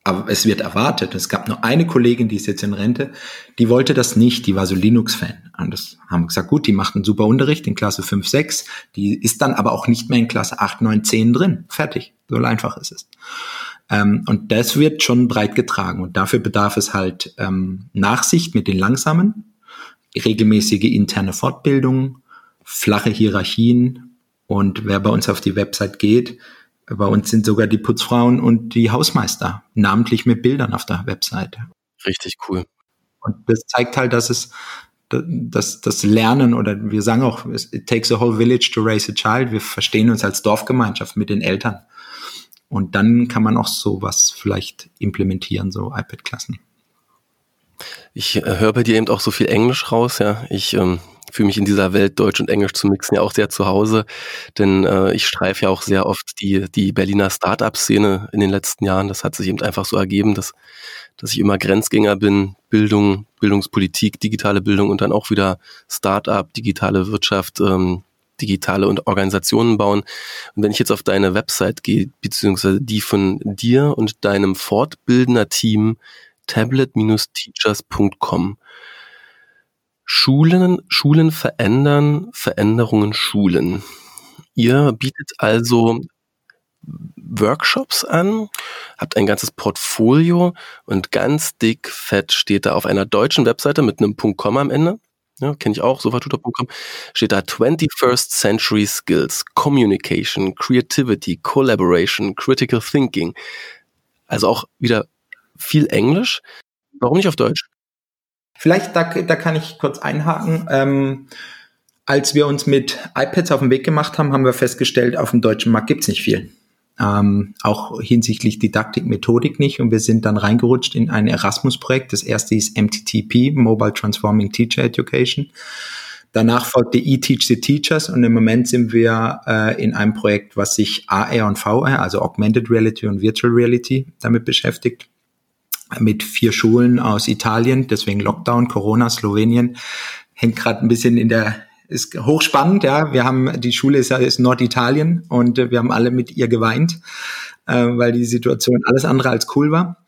aber es wird erwartet. Es gab nur eine Kollegin, die ist jetzt in Rente, die wollte das nicht, die war so Linux-Fan. Und das haben wir gesagt, gut, die macht einen super Unterricht in Klasse 5, 6, die ist dann aber auch nicht mehr in Klasse 8, 9, 10 drin. Fertig. So einfach ist es. Ähm, und das wird schon breit getragen. Und dafür bedarf es halt ähm, Nachsicht mit den Langsamen, regelmäßige interne Fortbildung, flache Hierarchien. Und wer bei uns auf die Website geht, bei uns sind sogar die Putzfrauen und die Hausmeister namentlich mit Bildern auf der Webseite. Richtig cool. Und das zeigt halt, dass es dass das Lernen oder wir sagen auch, it takes a whole village to raise a child. Wir verstehen uns als Dorfgemeinschaft mit den Eltern. Und dann kann man auch sowas vielleicht implementieren, so iPad-Klassen. Ich äh, höre bei dir eben auch so viel Englisch raus, ja. Ich ähm, fühle mich in dieser Welt Deutsch und Englisch zu mixen ja auch sehr zu Hause, denn äh, ich streife ja auch sehr oft die, die Berliner Start-up-Szene in den letzten Jahren. Das hat sich eben einfach so ergeben, dass, dass ich immer Grenzgänger bin, Bildung, Bildungspolitik, digitale Bildung und dann auch wieder Start-up, digitale Wirtschaft, ähm, digitale und Organisationen bauen. Und wenn ich jetzt auf deine Website gehe, beziehungsweise die von dir und deinem Fortbildner-Team tablet-teachers.com, Schulen, Schulen verändern, Veränderungen schulen. Ihr bietet also Workshops an, habt ein ganzes Portfolio und ganz dick fett steht da auf einer deutschen Webseite mit einem .com am Ende. Ja, kenne ich auch, sofatutor.com, steht da 21st Century Skills, Communication, Creativity, Collaboration, Critical Thinking. Also auch wieder viel Englisch. Warum nicht auf Deutsch? Vielleicht, da, da kann ich kurz einhaken. Ähm, als wir uns mit iPads auf den Weg gemacht haben, haben wir festgestellt, auf dem deutschen Markt gibt's nicht viel. Ähm, auch hinsichtlich Didaktik, Methodik nicht. Und wir sind dann reingerutscht in ein Erasmus-Projekt. Das erste ist MTTP, Mobile Transforming Teacher Education. Danach folgte eTeach the Teachers und im Moment sind wir äh, in einem Projekt, was sich AR und VR, also Augmented Reality und Virtual Reality, damit beschäftigt mit vier Schulen aus Italien, deswegen Lockdown, Corona, Slowenien, hängt gerade ein bisschen in der, ist hochspannend, ja. Wir haben, die Schule ist ja ist Norditalien und äh, wir haben alle mit ihr geweint, äh, weil die Situation alles andere als cool war.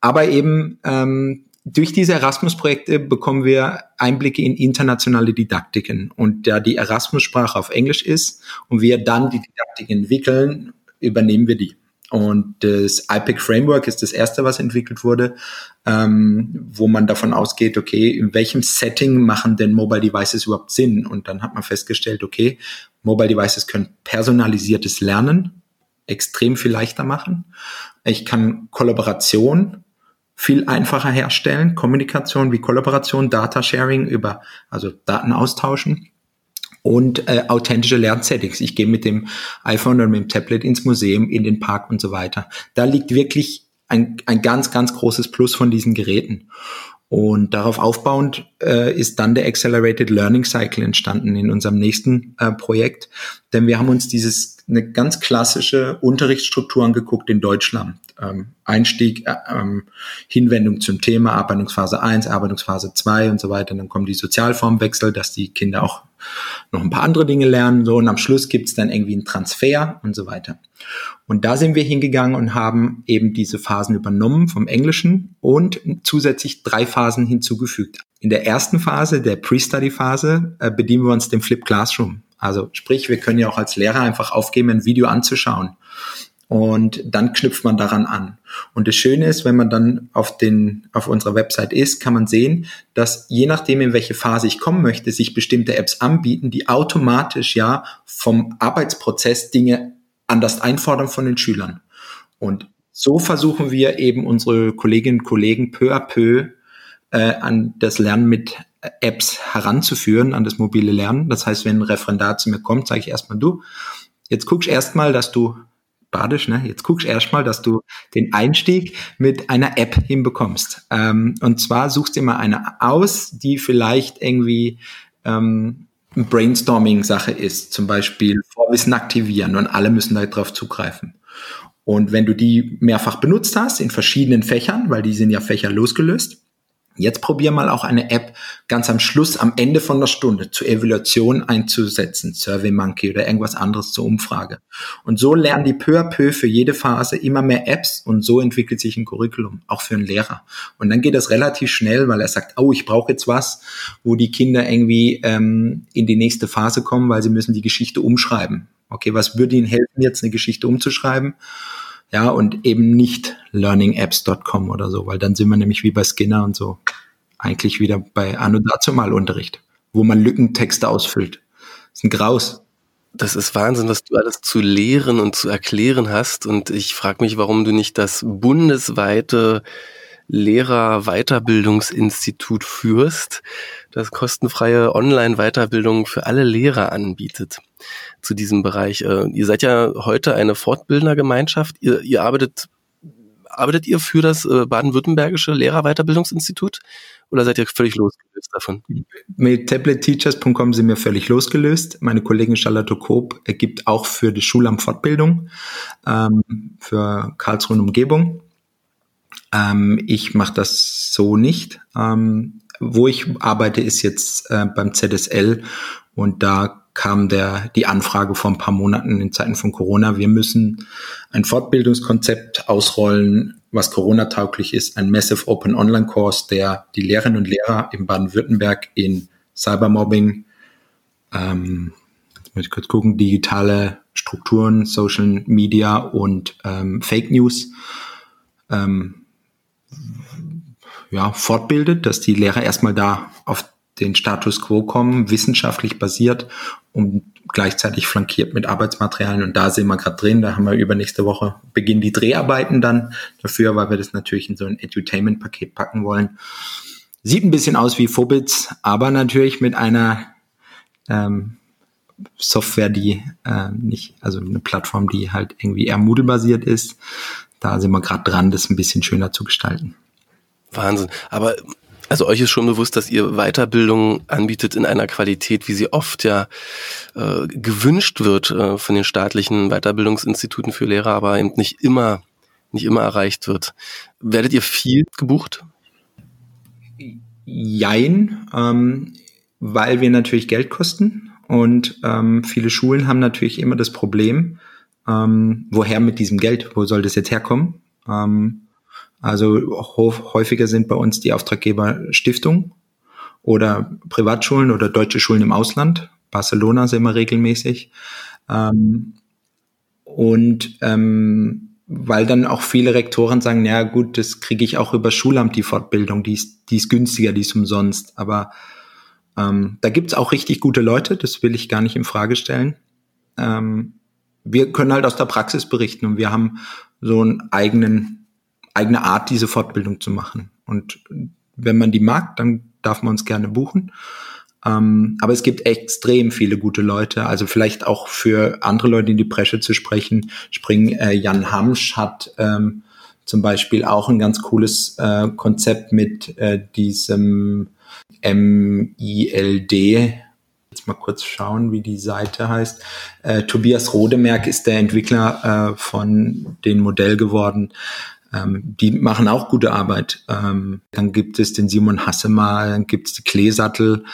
Aber eben ähm, durch diese Erasmus-Projekte bekommen wir Einblicke in internationale Didaktiken. Und da die Erasmus-Sprache auf Englisch ist und wir dann die Didaktik entwickeln, übernehmen wir die. Und das IPIC Framework ist das erste, was entwickelt wurde, ähm, wo man davon ausgeht, okay, in welchem Setting machen denn Mobile Devices überhaupt Sinn? Und dann hat man festgestellt, okay, Mobile Devices können personalisiertes Lernen extrem viel leichter machen. Ich kann Kollaboration viel einfacher herstellen, Kommunikation wie Kollaboration, Data Sharing über, also Daten austauschen und äh, authentische Lernsettings. Ich gehe mit dem iPhone oder mit dem Tablet ins Museum, in den Park und so weiter. Da liegt wirklich ein, ein ganz, ganz großes Plus von diesen Geräten. Und darauf aufbauend äh, ist dann der Accelerated Learning Cycle entstanden in unserem nächsten äh, Projekt. Denn wir haben uns dieses eine ganz klassische Unterrichtsstruktur angeguckt in Deutschland. Ähm, Einstieg, äh, ähm, Hinwendung zum Thema, Arbeitungsphase 1, Arbeitungsphase 2 und so weiter. Und dann kommen die Sozialformwechsel, dass die Kinder auch noch ein paar andere Dinge lernen. So, und am Schluss gibt's dann irgendwie einen Transfer und so weiter. Und da sind wir hingegangen und haben eben diese Phasen übernommen vom Englischen und zusätzlich drei Phasen hinzugefügt. In der ersten Phase, der Pre-Study-Phase, äh, bedienen wir uns dem Flip Classroom. Also sprich, wir können ja auch als Lehrer einfach aufgeben, ein Video anzuschauen. Und dann knüpft man daran an. Und das Schöne ist, wenn man dann auf den, auf unserer Website ist, kann man sehen, dass je nachdem, in welche Phase ich kommen möchte, sich bestimmte Apps anbieten, die automatisch ja vom Arbeitsprozess Dinge anders einfordern von den Schülern. Und so versuchen wir eben unsere Kolleginnen und Kollegen peu à peu äh, an das Lernen mit Apps heranzuführen, an das mobile Lernen. Das heißt, wenn ein Referendar zu mir kommt, sage ich erstmal, du, jetzt guckst erstmal, dass du badisch, ne? Jetzt guckst erstmal, dass du den Einstieg mit einer App hinbekommst. Ähm, und zwar suchst dir mal eine aus, die vielleicht irgendwie ähm, Brainstorming-Sache ist, zum Beispiel Vorwissen aktivieren und alle müssen darauf zugreifen. Und wenn du die mehrfach benutzt hast in verschiedenen Fächern, weil die sind ja Fächer losgelöst, Jetzt probier mal auch eine App ganz am Schluss, am Ende von der Stunde zur Evaluation einzusetzen, SurveyMonkey oder irgendwas anderes zur Umfrage. Und so lernen die peu à peu für jede Phase immer mehr Apps und so entwickelt sich ein Curriculum, auch für einen Lehrer. Und dann geht das relativ schnell, weil er sagt, oh, ich brauche jetzt was, wo die Kinder irgendwie ähm, in die nächste Phase kommen, weil sie müssen die Geschichte umschreiben. Okay, was würde ihnen helfen, jetzt eine Geschichte umzuschreiben? Ja, und eben nicht learningapps.com oder so, weil dann sind wir nämlich wie bei Skinner und so eigentlich wieder bei Anno dazumal Unterricht, wo man Lückentexte ausfüllt. Das ist ein Graus. Das ist Wahnsinn, was du alles zu lehren und zu erklären hast. Und ich frage mich, warum du nicht das bundesweite Lehrer-Weiterbildungsinstitut führst, das kostenfreie Online-Weiterbildung für alle Lehrer anbietet zu diesem Bereich. Äh, ihr seid ja heute eine Fortbildnergemeinschaft. Ihr, ihr arbeitet arbeitet ihr für das äh, baden-württembergische Lehrerweiterbildungsinstitut oder seid ihr völlig losgelöst davon? Mit tabletteachers.com sind wir völlig losgelöst. Meine Kollegin Charlotte Koop ergibt auch für die Schulamt Fortbildung ähm, für Karlsruhe und Umgebung. Ähm, ich mache das so nicht. Ähm, wo ich arbeite, ist jetzt äh, beim ZSL und da kam der, die Anfrage vor ein paar Monaten in Zeiten von Corona. Wir müssen ein Fortbildungskonzept ausrollen, was Corona-tauglich ist, ein Massive Open Online Course, der die Lehrerinnen und Lehrer in Baden-Württemberg in Cybermobbing, ähm, jetzt muss ich kurz gucken, digitale Strukturen, Social Media und ähm, Fake News ähm, ja, fortbildet, dass die Lehrer erstmal da auf den Status quo kommen, wissenschaftlich basiert und gleichzeitig flankiert mit Arbeitsmaterialien. Und da sind wir gerade drin. Da haben wir übernächste Woche beginnen die Dreharbeiten dann dafür, weil wir das natürlich in so ein Edutainment-Paket packen wollen. Sieht ein bisschen aus wie Phobits, aber natürlich mit einer ähm, Software, die äh, nicht, also eine Plattform, die halt irgendwie eher Moodle-basiert ist. Da sind wir gerade dran, das ein bisschen schöner zu gestalten. Wahnsinn. Aber also euch ist schon bewusst, dass ihr Weiterbildung anbietet in einer Qualität, wie sie oft ja äh, gewünscht wird äh, von den staatlichen Weiterbildungsinstituten für Lehrer, aber eben nicht immer, nicht immer erreicht wird. Werdet ihr viel gebucht? Jein, ähm, weil wir natürlich Geld kosten und ähm, viele Schulen haben natürlich immer das Problem, ähm, woher mit diesem Geld, wo soll das jetzt herkommen? Ähm, also häufiger sind bei uns die Auftraggeber Stiftung oder Privatschulen oder deutsche Schulen im Ausland. Barcelona sind wir regelmäßig. Ähm, und ähm, weil dann auch viele Rektoren sagen, ja gut, das kriege ich auch über Schulamt, die Fortbildung, die ist, die ist günstiger, die ist umsonst. Aber ähm, da gibt's auch richtig gute Leute, das will ich gar nicht in Frage stellen. Ähm, wir können halt aus der Praxis berichten und wir haben so einen eigenen eigene Art, diese Fortbildung zu machen. Und wenn man die mag, dann darf man uns gerne buchen. Ähm, aber es gibt extrem viele gute Leute. Also vielleicht auch für andere Leute in die Bresche zu sprechen. Springen, äh, Jan Hamsch hat ähm, zum Beispiel auch ein ganz cooles äh, Konzept mit äh, diesem MILD. Jetzt mal kurz schauen, wie die Seite heißt. Äh, Tobias Rodemerk ist der Entwickler äh, von den Modell geworden. Ähm, die machen auch gute Arbeit. Ähm, dann gibt es den Simon Hassemer, dann gibt es die Kleesattel,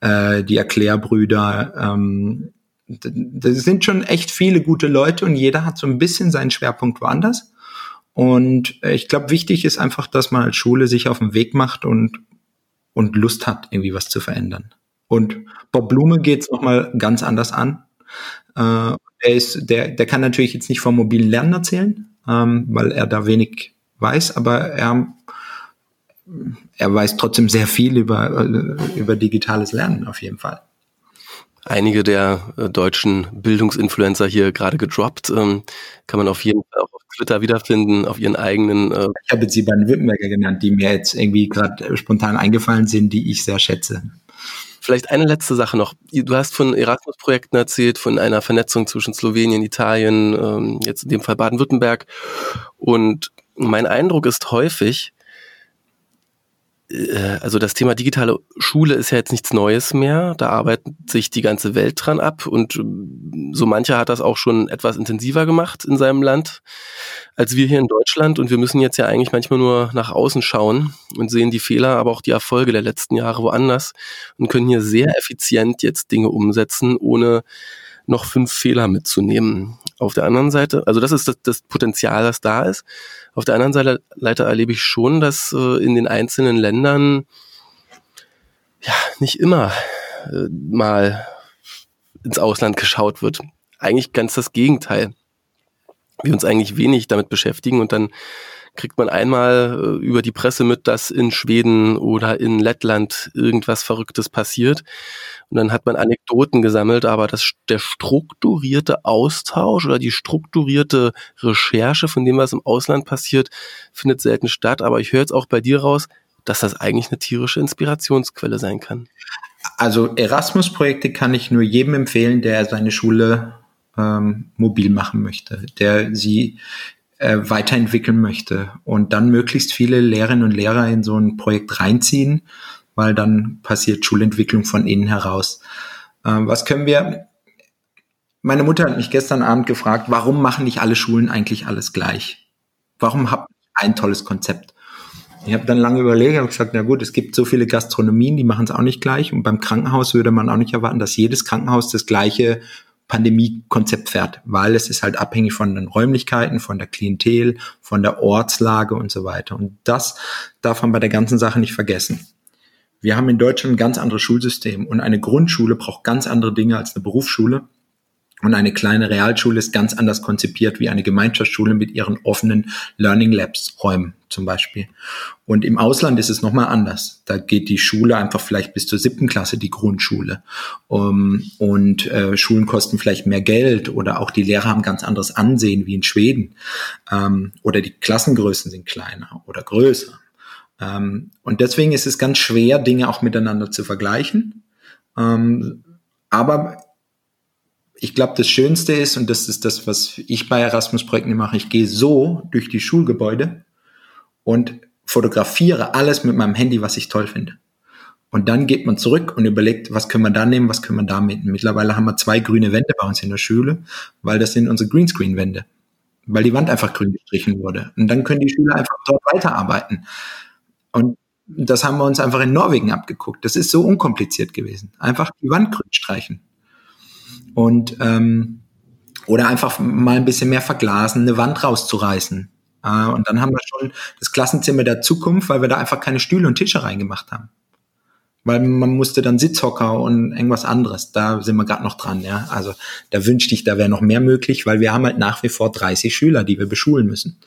äh, die Erklärbrüder. Ähm, das sind schon echt viele gute Leute und jeder hat so ein bisschen seinen Schwerpunkt woanders. Und ich glaube, wichtig ist einfach, dass man als Schule sich auf den Weg macht und, und Lust hat, irgendwie was zu verändern. Und Bob Blume geht's es nochmal ganz anders an. Äh, der, ist, der, der kann natürlich jetzt nicht vom mobilen Lernen erzählen, ähm, weil er da wenig weiß, aber er, er weiß trotzdem sehr viel über, äh, über digitales Lernen auf jeden Fall. Einige der äh, deutschen Bildungsinfluencer hier gerade gedroppt, ähm, kann man auf jeden Fall auch auf Twitter wiederfinden, auf ihren eigenen. Äh ich habe jetzt die beiden Wittenberger genannt, die mir jetzt irgendwie gerade spontan eingefallen sind, die ich sehr schätze. Vielleicht eine letzte Sache noch. Du hast von Erasmus-Projekten erzählt, von einer Vernetzung zwischen Slowenien, Italien, ähm, jetzt in dem Fall Baden-Württemberg. Und mein Eindruck ist häufig, also das Thema digitale Schule ist ja jetzt nichts Neues mehr. Da arbeitet sich die ganze Welt dran ab und äh, so mancher hat das auch schon etwas intensiver gemacht in seinem Land als wir hier in Deutschland. Und wir müssen jetzt ja eigentlich manchmal nur nach außen schauen und sehen die Fehler, aber auch die Erfolge der letzten Jahre woanders und können hier sehr effizient jetzt Dinge umsetzen, ohne noch fünf Fehler mitzunehmen. Auf der anderen Seite, also das ist das, das Potenzial, das da ist. Auf der anderen Seite Leiter, erlebe ich schon, dass äh, in den einzelnen Ländern ja nicht immer äh, mal ins Ausland geschaut wird. Eigentlich ganz das Gegenteil. Wir uns eigentlich wenig damit beschäftigen und dann kriegt man einmal äh, über die Presse mit, dass in Schweden oder in Lettland irgendwas Verrücktes passiert. Und dann hat man Anekdoten gesammelt, aber das, der strukturierte Austausch oder die strukturierte Recherche von dem, was im Ausland passiert, findet selten statt. Aber ich höre jetzt auch bei dir raus, dass das eigentlich eine tierische Inspirationsquelle sein kann. Also Erasmus-Projekte kann ich nur jedem empfehlen, der seine Schule ähm, mobil machen möchte, der sie äh, weiterentwickeln möchte und dann möglichst viele Lehrerinnen und Lehrer in so ein Projekt reinziehen, weil dann passiert Schulentwicklung von innen heraus. Ähm, was können wir? Meine Mutter hat mich gestern Abend gefragt, warum machen nicht alle Schulen eigentlich alles gleich? Warum habt ihr ein tolles Konzept? Ich habe dann lange überlegt und gesagt, na gut, es gibt so viele Gastronomien, die machen es auch nicht gleich. Und beim Krankenhaus würde man auch nicht erwarten, dass jedes Krankenhaus das gleiche Pandemie-Konzept fährt, weil es ist halt abhängig von den Räumlichkeiten, von der Klientel, von der Ortslage und so weiter. Und das darf man bei der ganzen Sache nicht vergessen. Wir haben in Deutschland ein ganz anderes Schulsystem und eine Grundschule braucht ganz andere Dinge als eine Berufsschule. Und eine kleine Realschule ist ganz anders konzipiert wie eine Gemeinschaftsschule mit ihren offenen Learning Labs Räumen zum Beispiel. Und im Ausland ist es nochmal anders. Da geht die Schule einfach vielleicht bis zur siebten Klasse, die Grundschule. Um, und äh, Schulen kosten vielleicht mehr Geld oder auch die Lehrer haben ganz anderes Ansehen wie in Schweden. Ähm, oder die Klassengrößen sind kleiner oder größer. Ähm, und deswegen ist es ganz schwer, Dinge auch miteinander zu vergleichen. Ähm, aber ich glaube, das Schönste ist, und das ist das, was ich bei Erasmus-Projekten mache, ich gehe so durch die Schulgebäude und fotografiere alles mit meinem Handy, was ich toll finde. Und dann geht man zurück und überlegt, was können wir da nehmen, was können wir da mitnehmen. Mittlerweile haben wir zwei grüne Wände bei uns in der Schule, weil das sind unsere Greenscreen-Wände. Weil die Wand einfach grün gestrichen wurde. Und dann können die Schüler einfach dort weiterarbeiten. Und das haben wir uns einfach in Norwegen abgeguckt. Das ist so unkompliziert gewesen. Einfach die Wand grün streichen. Und ähm, oder einfach mal ein bisschen mehr verglasen, eine Wand rauszureißen. Äh, und dann haben wir schon das Klassenzimmer der Zukunft, weil wir da einfach keine Stühle und Tische reingemacht haben. Weil man musste dann Sitzhocker und irgendwas anderes. Da sind wir gerade noch dran, ja. Also da wünschte ich, da wäre noch mehr möglich, weil wir haben halt nach wie vor 30 Schüler, die wir beschulen müssen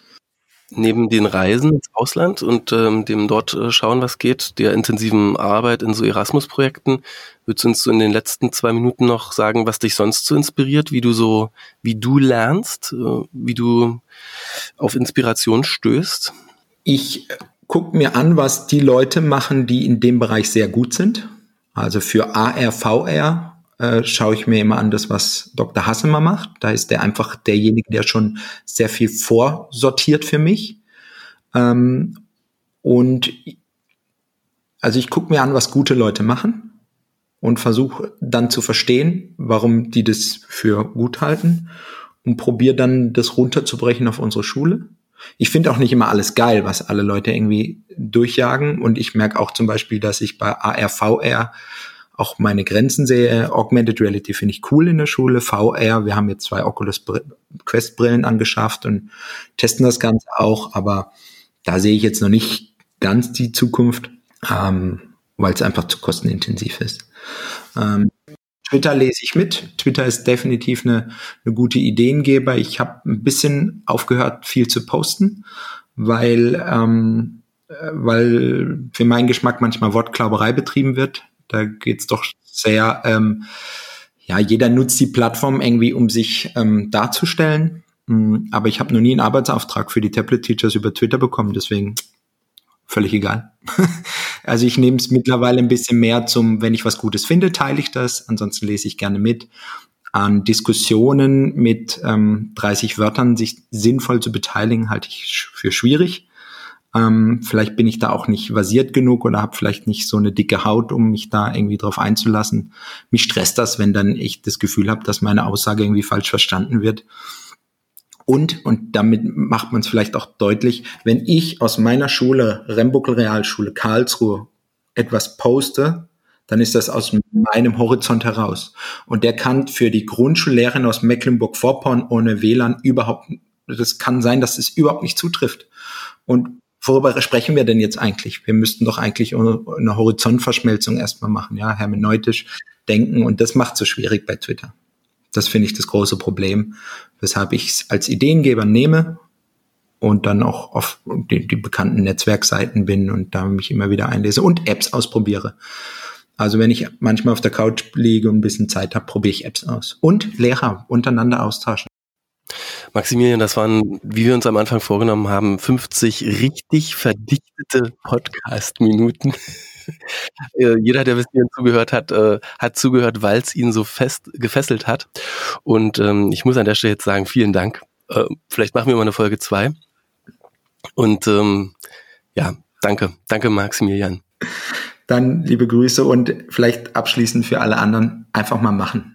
neben den Reisen ins Ausland und ähm, dem dort äh, schauen, was geht, der intensiven Arbeit in so Erasmus-Projekten, würdest du uns so in den letzten zwei Minuten noch sagen, was dich sonst so inspiriert, wie du so, wie du lernst, äh, wie du auf Inspiration stößt? Ich gucke mir an, was die Leute machen, die in dem Bereich sehr gut sind. Also für AR, VR äh, schaue ich mir immer an, das, was Dr. Hassemer macht. Da ist der einfach derjenige, der schon sehr viel vorsortiert für mich. Ähm, und also ich gucke mir an, was gute Leute machen und versuche dann zu verstehen, warum die das für gut halten und probiere dann das runterzubrechen auf unsere Schule. Ich finde auch nicht immer alles geil, was alle Leute irgendwie durchjagen. Und ich merke auch zum Beispiel, dass ich bei ARVR auch meine Grenzen sehe. Augmented Reality finde ich cool in der Schule. VR, wir haben jetzt zwei Oculus Quest Brillen angeschafft und testen das Ganze auch, aber da sehe ich jetzt noch nicht ganz die Zukunft, ähm, weil es einfach zu kostenintensiv ist. Ähm, Twitter lese ich mit. Twitter ist definitiv eine, eine gute Ideengeber. Ich habe ein bisschen aufgehört, viel zu posten, weil ähm, äh, weil für meinen Geschmack manchmal Wortklauberei betrieben wird. Da geht's doch sehr, ähm, ja, jeder nutzt die Plattform irgendwie, um sich ähm, darzustellen. Mhm, aber ich habe noch nie einen Arbeitsauftrag für die Tablet-Teachers über Twitter bekommen, deswegen völlig egal. also ich nehme es mittlerweile ein bisschen mehr zum, wenn ich was Gutes finde, teile ich das, ansonsten lese ich gerne mit. An Diskussionen mit ähm, 30 Wörtern sich sinnvoll zu beteiligen, halte ich für schwierig. Ähm, vielleicht bin ich da auch nicht versiert genug oder habe vielleicht nicht so eine dicke Haut, um mich da irgendwie drauf einzulassen. Mich stresst das, wenn dann ich das Gefühl habe, dass meine Aussage irgendwie falsch verstanden wird. Und, und damit macht man es vielleicht auch deutlich, wenn ich aus meiner Schule, Rembuckel Realschule Karlsruhe, etwas poste, dann ist das aus meinem Horizont heraus. Und der kann für die Grundschullehrerin aus Mecklenburg-Vorpommern ohne WLAN überhaupt, das kann sein, dass es überhaupt nicht zutrifft. Und worüber sprechen wir denn jetzt eigentlich? Wir müssten doch eigentlich eine Horizontverschmelzung erstmal machen, ja, hermeneutisch denken und das macht so schwierig bei Twitter. Das finde ich das große Problem, weshalb ich es als Ideengeber nehme und dann auch auf die, die bekannten Netzwerkseiten bin und da mich immer wieder einlese und Apps ausprobiere. Also wenn ich manchmal auf der Couch liege und ein bisschen Zeit habe, probiere ich Apps aus. Und Lehrer untereinander austauschen. Maximilian, das waren, wie wir uns am Anfang vorgenommen haben, 50 richtig verdichtete Podcast-Minuten. Äh, jeder, der bis hierhin zugehört hat, äh, hat zugehört, weil es ihn so fest gefesselt hat. Und ähm, ich muss an der Stelle jetzt sagen, vielen Dank. Äh, vielleicht machen wir mal eine Folge zwei. Und ähm, ja, danke, danke Maximilian. Dann liebe Grüße und vielleicht abschließend für alle anderen einfach mal machen.